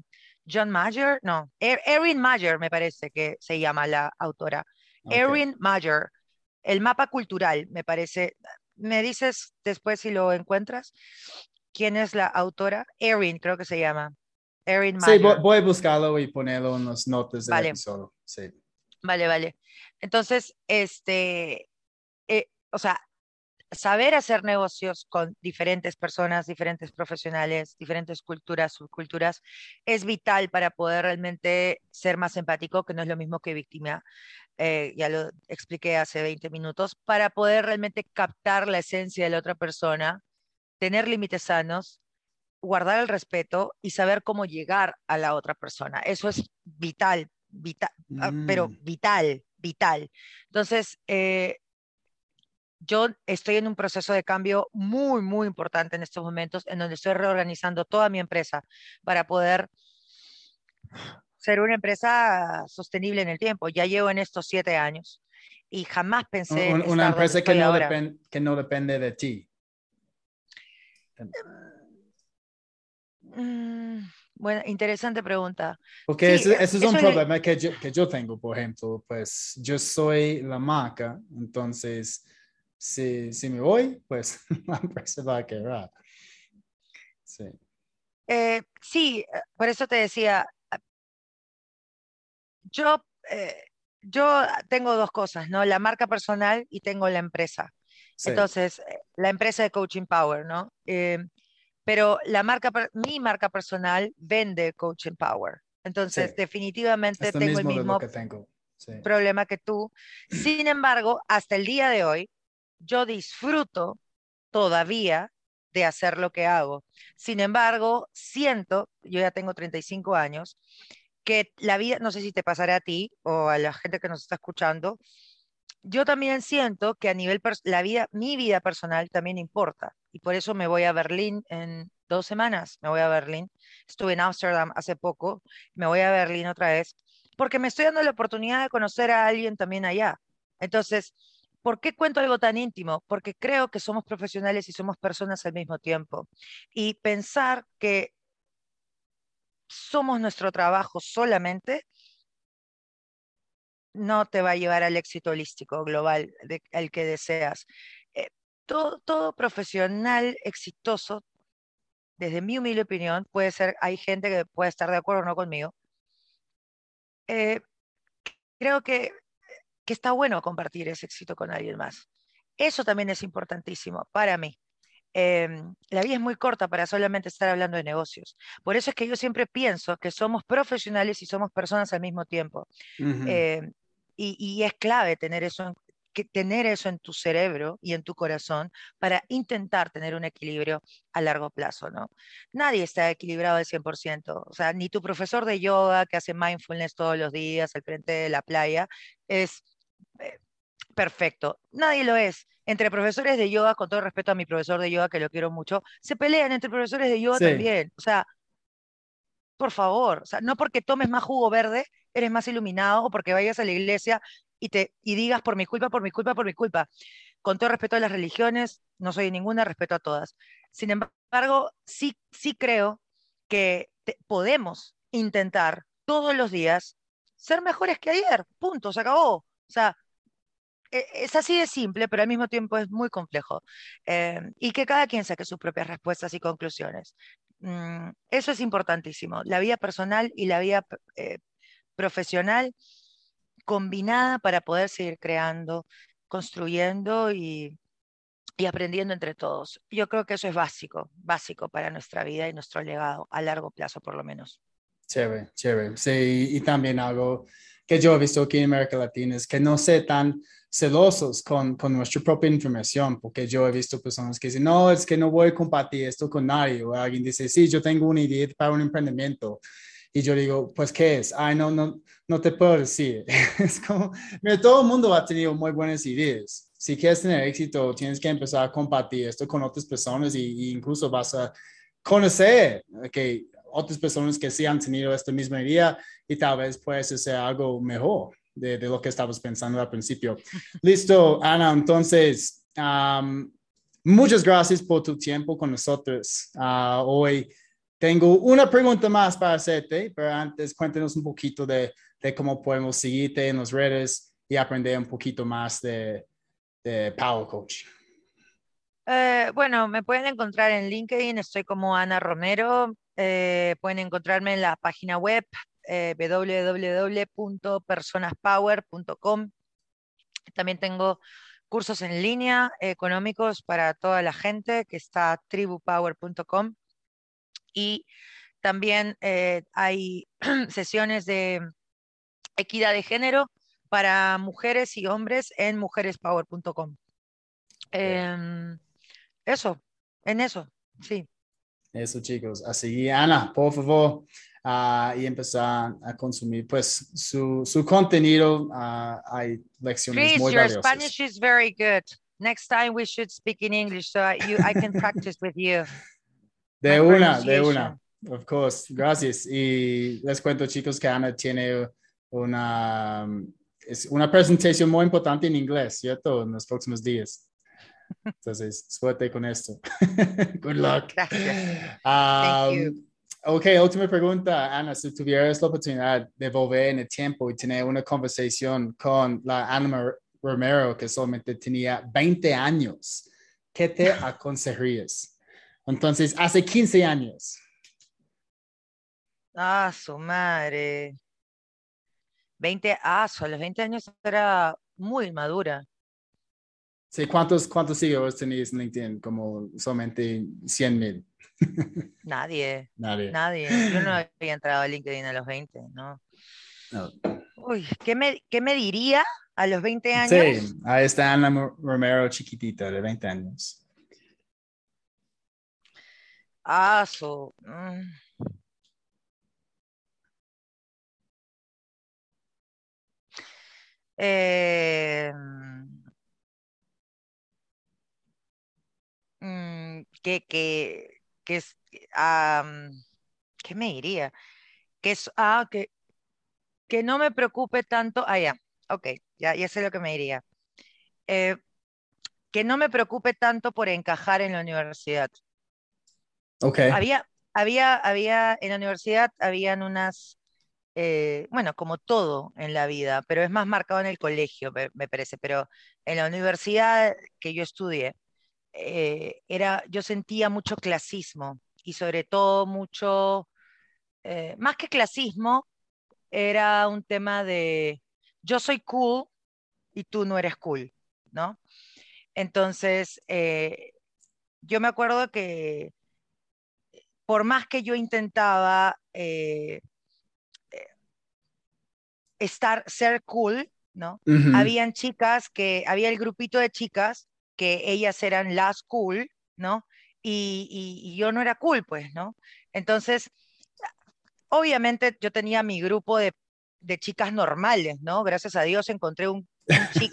John Mayer, no, Er- Erin Mayer me parece que se llama la autora. Erin Mayer, el mapa cultural, me parece. ¿Me dices después si lo encuentras? ¿Quién es la autora? Erin, creo que se llama. Erin Sí, Mayer. voy, voy a buscarlo y ponerlo en las notas del Vale. episodio. Sí. Vale, vale. Entonces, este, eh, o sea, saber hacer negocios con diferentes personas, diferentes profesionales, diferentes culturas, subculturas, es vital para poder realmente ser más empático, que no es lo mismo que víctima. eh, ya lo expliqué hace 20 minutos, para poder realmente captar la esencia de la otra persona, tener límites sanos, guardar el respeto y saber cómo llegar a la otra persona. Eso es vital, vital, ah, pero Mm. vital, vital. Entonces, eh, yo estoy en un proceso de cambio muy, muy importante en estos momentos, en donde estoy reorganizando toda mi empresa para poder ser una empresa sostenible en el tiempo. Ya llevo en estos siete años y jamás pensé Un- una empresa que no, que no depende de ti. Mm, bueno, interesante pregunta. Porque Sí, ese, ese es un es problema que yo, que yo tengo, por ejemplo. Pues yo soy la marca, entonces si, si me voy, pues la empresa va a quebrar. Sí. Eh, sí, eh, por eso te decía, ah, yo, eh, yo tengo dos cosas, ¿no? La marca personal y tengo la empresa. sí. Entonces, la empresa de Coaching Power, ¿no? Eh, pero la marca, mi marca personal vende Coaching Power. Entonces, Sí. definitivamente tengo el mismo que tengo. Sí. problema que tú. Sin embargo, hasta el día de hoy, yo disfruto todavía de hacer lo que hago. Sin embargo, siento, yo ya tengo 35 años, que la vida, no sé si te pasará a ti o a la gente que nos está escuchando, yo también siento que a nivel, la vida, mi vida personal también importa. Y por eso me voy a Berlín en dos semanas, me voy a Berlín. Estuve en Ámsterdam hace poco, me voy a Berlín otra vez, porque me estoy dando la oportunidad de conocer a alguien también allá. Entonces, ¿por qué cuento algo tan íntimo? Porque creo que somos profesionales y somos personas al mismo tiempo. Y pensar que somos nuestro trabajo solamente no te va a llevar al éxito holístico global de- al que deseas. Eh, todo, todo profesional exitoso, desde mi humilde opinión, puede ser, hay gente que puede estar de acuerdo o no conmigo, eh, creo que que está bueno compartir ese éxito con alguien más. Eso también es importantísimo para mí. Em, la vida es muy corta para solamente estar hablando de negocios. Por eso es que yo siempre pienso que somos profesionales y somos personas al mismo tiempo. Em, y, es clave tener eso, en, que tener eso en tu cerebro y en tu corazón para intentar tener un equilibrio a largo plazo, ¿no? Nadie está equilibrado al 100%, o sea, ni tu profesor de yoga que hace mindfulness todos los días al frente de la playa es eh, perfecto. Nadie lo es entre profesores de yoga, con todo respeto a mi profesor de yoga, que lo quiero mucho, se pelean entre profesores de yoga también. O sea, por favor, o sea, no porque tomes más jugo verde, eres más iluminado, o porque vayas a la iglesia y, te, y digas por mi culpa, por mi culpa, por mi culpa. Con todo respeto a las religiones, no soy ninguna, respeto a todas. Sin embargo, sí, sí creo que podemos intentar todos los días ser mejores que ayer. Punto, se acabó. Sea, e, es así de simple, pero al mismo tiempo es muy complejo. Eh, y que cada quien saque sus propias respuestas y conclusiones. Mm, eso es importantísimo. La vida personal y la vida eh, profesional combinada para poder seguir creando, construyendo y, y aprendiendo entre todos. Yo creo que eso es básico, básico para nuestra vida y nuestro legado, a largo plazo por lo menos. Chévere, chévere. Sí, y también algo que yo he visto aquí en América Latina es que no sé tan celosos con, con nuestra propia información, porque yo he visto personas que dicen, no, es que no voy a compartir esto con nadie, o alguien dice, sí, yo tengo una idea para un emprendimiento, y yo digo, pues, ¿qué es? Ay, no, no, no te puedo decir. es como, mira, todo el mundo ha tenido muy buenas ideas. Si quieres tener éxito, tienes que empezar a compartir esto con otras personas y, incluso vas a conocer que otras personas que sí han tenido esta misma idea y tal vez puedes hacer algo mejor de, lo que estabas pensando al principio. Listo, Ana, entonces, muchas gracias por tu tiempo con nosotros ah, hoy. Tengo una pregunta más para hacerte, pero antes cuéntanos un poquito de, cómo podemos seguirte en las redes y aprender un poquito más de, de Power Coach. Eh, bueno, me pueden encontrar en LinkedIn, estoy como Ana Romero. Eh, pueden encontrarme en la página web eh, www.personaspower.com. También tengo cursos en línea económicos para toda la gente que está tribupower.com y también eh, hay sesiones de equidad de género para mujeres y hombres en mujerespower.com. Em, eso, en eso, sí. Eso, chicos. Así, Ana, por favor, uh, y empezar a consumir pues su, su contenido. Uh, hay lecciones Chris, muy your valiosas. Spanish is very good. Next time we should speak in English so I, you, I can practice with you. De una, de una. Of course. Gracias. Y les cuento, chicos, que Ana tiene una, es una presentación muy importante en inglés, ¿cierto? En los próximos días. Entonces, suerte con esto. Good luck. Gracias. Um, ok, última pregunta, Ana. Si tuvieras la oportunidad de volver en el tiempo y tener una conversación con la Ana Romero, que solamente tenía 20 años, ¿qué te aconsejarías? Entonces, hace 15 años. Ah, su madre. 20, ah, a los 20 años era muy madura. Sí, ¿cuántos, cuántos seguidores tenéis en LinkedIn? Como solamente 100 mil. Nadie. Nadie. Nadie. Yo no había entrado a LinkedIn a los 20, ¿no? Uy, ¿qué me, ¿qué me diría a los 20 años? Sí, ahí está Ana Romero chiquitita de 20 años. Ah, su. Mm. Eh, Mm, que, que, que es, ¿qué me diría? Que es, ah, que, que no me preocupe tanto, ah, ya, ok, ya, ya sé lo que me diría. Eh, que no me preocupe tanto por encajar en la universidad. Ok. Había, había, había, en la universidad habían unas, eh, bueno, como todo en la vida, pero es más marcado en el colegio, me parece, pero en la universidad que yo estudié, eh, era, yo sentía mucho clasismo y sobre todo mucho, eh, más que clasismo, era un tema de yo soy cool y tú no eres cool, ¿no? Entonces, eh, yo me acuerdo que por más que yo intentaba eh, estar, ser cool, ¿no? Habían chicas que, había el grupito de chicas que ellas eran las cool, ¿no? Y, yo no era cool, pues, ¿no? Entonces, obviamente yo tenía mi grupo de, chicas normales, ¿no? Gracias a Dios encontré un,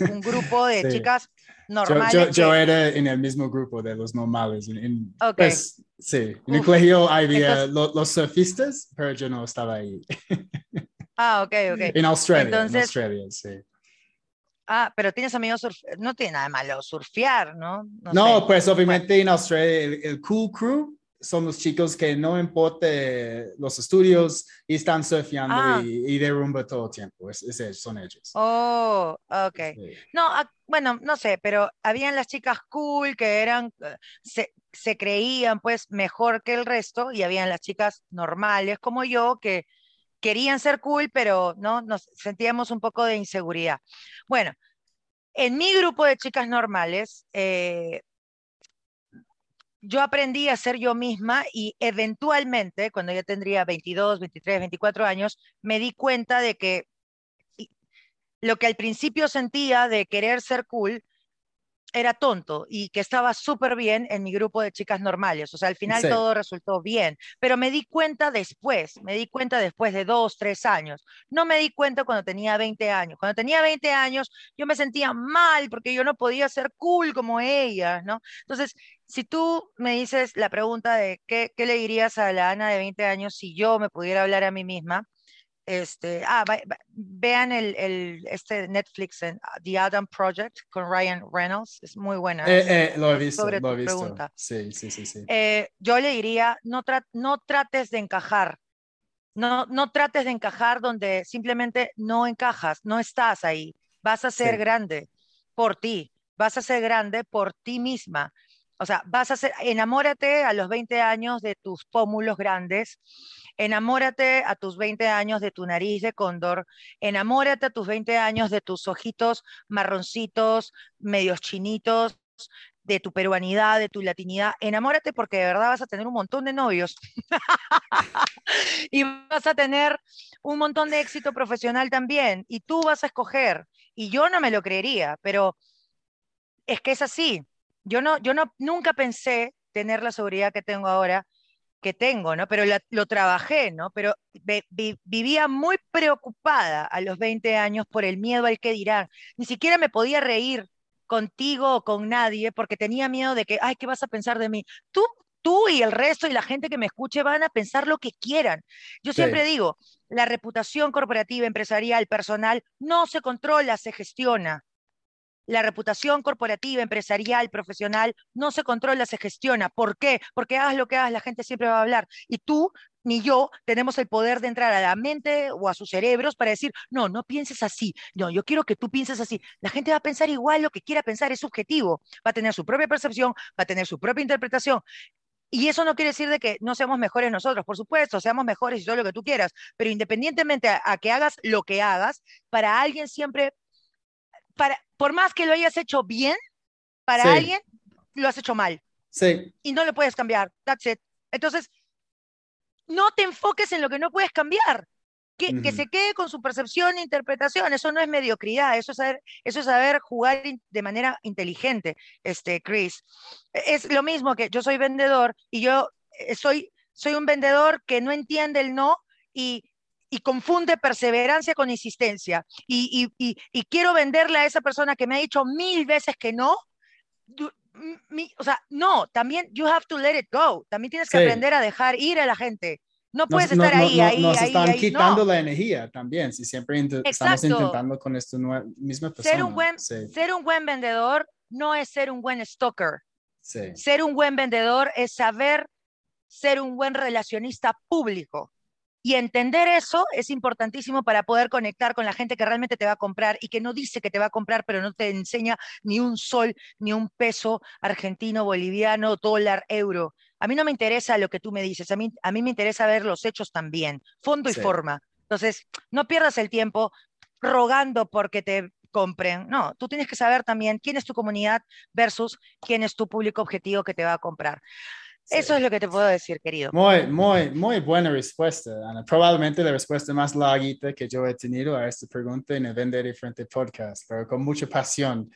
un, grupo de chicas normales. Yo, era en el mismo grupo de los normales. En, pues, sí, en el colegio había los, surfistas, pero yo no estaba ahí. Ah, ok, ok. En Australia, en Australia, sí. Ah, pero tienes amigos no tiene nada de malo surfear, ¿no? No, pues obviamente en Australia el, Cool Crew son los chicos que no importa los estudios y están surfeando ah. y, de rumba todo el tiempo. Es, son ellos. Oh, ok. No, bueno, no sé, pero habían las chicas cool que eran, eh, se, se creían pues mejor que el resto y habían las chicas normales como yo que querían ser cool, pero no nos sentíamos un poco de inseguridad. Bueno, en mi grupo de chicas normales, eh, yo aprendí a ser yo misma y eventualmente, cuando ya tendría 22, 23, 24 años, me di cuenta de que lo que al principio sentía de querer ser cool, era tonto y que estaba súper bien en mi grupo de chicas normales. O sea, al final todo resultó bien, pero me di cuenta después, me di cuenta después de dos, tres años. No me di cuenta cuando tenía 20 años. Cuando tenía 20 años yo me sentía mal porque yo no podía ser cool como ellas, ¿no? Entonces, si tú me dices la pregunta de qué, qué le dirías a la Ana de 20 años si yo me pudiera hablar a mí misma, este, ah, vean el, el, este Netflix, en, The Adam Project con Ryan Reynolds, es muy buena. Eh, eh, lo he visto, lo he visto. Sí, sí, sí. sí. Eh, yo le diría, no, no trates de encajar, no, no trates de encajar donde simplemente no encajas, no estás ahí, vas a ser grande por ti, vas a ser grande por ti misma. O sea, vas a ser, enamórate a los 20 años de tus pómulos grandes, enamórate a tus 20 años de tu nariz de cóndor, enamórate a tus 20 años de tus ojitos marroncitos, medios chinitos, de tu peruanidad, de tu latinidad, enamórate porque de verdad vas a tener un montón de novios y vas a tener un montón de éxito profesional también y tú vas a escoger. Y yo no me lo creería, pero es que es así. Yo no, yo no, nunca pensé tener la seguridad que tengo ahora, que tengo, ¿no? Pero lo trabajé, ¿no? Pero vivía muy preocupada a los 20 años por el miedo al que dirán. Ni siquiera me podía reír contigo o con nadie porque tenía miedo de que, ay, ¿qué vas a pensar de mí? Tú, tú y el resto y la gente que me escuche van a pensar lo que quieran. Yo siempre digo, la reputación corporativa, empresarial, personal, no se controla, se gestiona. La reputación corporativa, empresarial, profesional, no se controla, se gestiona. ¿Por qué? Porque hagas lo que hagas, la gente siempre va a hablar. Y tú ni yo tenemos el poder de entrar a la mente o a sus cerebros para decir, no, no pienses así, no, yo quiero que tú pienses así. La gente va a pensar igual lo que quiera pensar, es subjetivo, va a tener su propia percepción, va a tener su propia interpretación. Y eso no quiere decir de que no seamos mejores nosotros, por supuesto, seamos mejores y todo lo que tú quieras, pero independientemente a que hagas lo que hagas, para alguien siempre por más que lo hayas hecho bien, para alguien lo has hecho mal. Sí. Y no lo puedes cambiar. That's it. Entonces, no te enfoques en lo que no puedes cambiar. Que, que, se quede con su percepción e interpretación. Eso no es mediocridad, eso es saber, eso es saber jugar de manera inteligente, este, Chris. Es lo mismo que yo soy vendedor y yo eh, soy, soy un vendedor que no entiende el no y y confunde perseverancia con insistencia. Y, quiero venderle a esa persona que me ha dicho mil veces que no. o sea, no, también you have to let it go. También tienes que aprender a dejar ir a la gente. No puedes estar ahí, ahí, nos están quitando la energía también, si siempre estamos intentando con esto misma persona. Ser un, buen, ser un buen vendedor no es ser un buen stalker. Ser un buen vendedor es saber ser un buen relacionista público. Y entender eso es importantísimo para poder conectar con la gente que realmente te va a comprar y que no dice que te va a comprar, pero no te enseña ni un sol, ni un peso argentino, boliviano, dólar, euro. A mí no me interesa lo que tú me dices, a mí, a mí me interesa ver los hechos también, fondo y forma. Entonces, no pierdas el tiempo rogando porque te compren. No, tú tienes que saber también quién es tu comunidad versus quién es tu público objetivo que te va a comprar. Eso es lo que te puedo decir, querido. Muy, muy, muy buena respuesta, Ana. Probablemente la respuesta más larguita que yo he tenido a esta pregunta en el Vender Diferente podcast, pero con mucha pasión.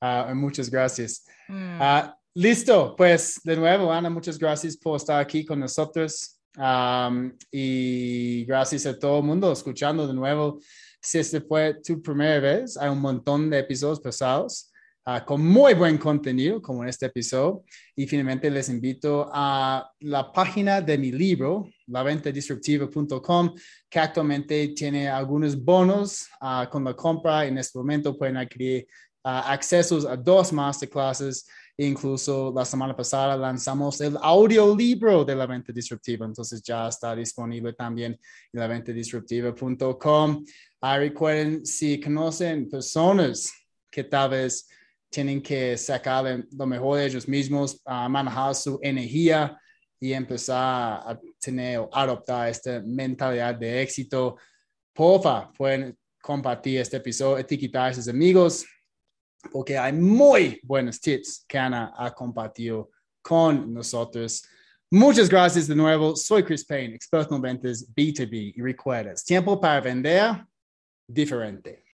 Uh, muchas gracias. Mm. Uh, listo, pues de nuevo, Ana, muchas gracias por estar aquí con nosotros. Um, y gracias a todo el mundo escuchando de nuevo. Si este fue tu primera vez, hay un montón de episodios pasados Ah, con muy buen contenido, como en este episodio. Y finalmente les invito a la página de mi libro, laventadisruptiva.com, que actualmente tiene algunos bonos uh, con la compra. En este momento pueden adquirir uh, accesos a dos masterclasses. Incluso la semana pasada lanzamos el audiolibro de la venta disruptiva, entonces ya está disponible también en laventadisruptiva.com. recuerden, si conocen personas que tal vez tienen que sacar lo mejor de ellos mismos, a manejar su energía y empezar a tener o adoptar esta mentalidad de éxito. Porfa, pueden compartir este episodio, etiquetar a sus amigos, porque hay muy buenos tips que Ana ha compartido con nosotros. Muchas gracias de nuevo. Soy Chris Payne, experto en ventas B2B y recuerda, tiempo para vender diferente.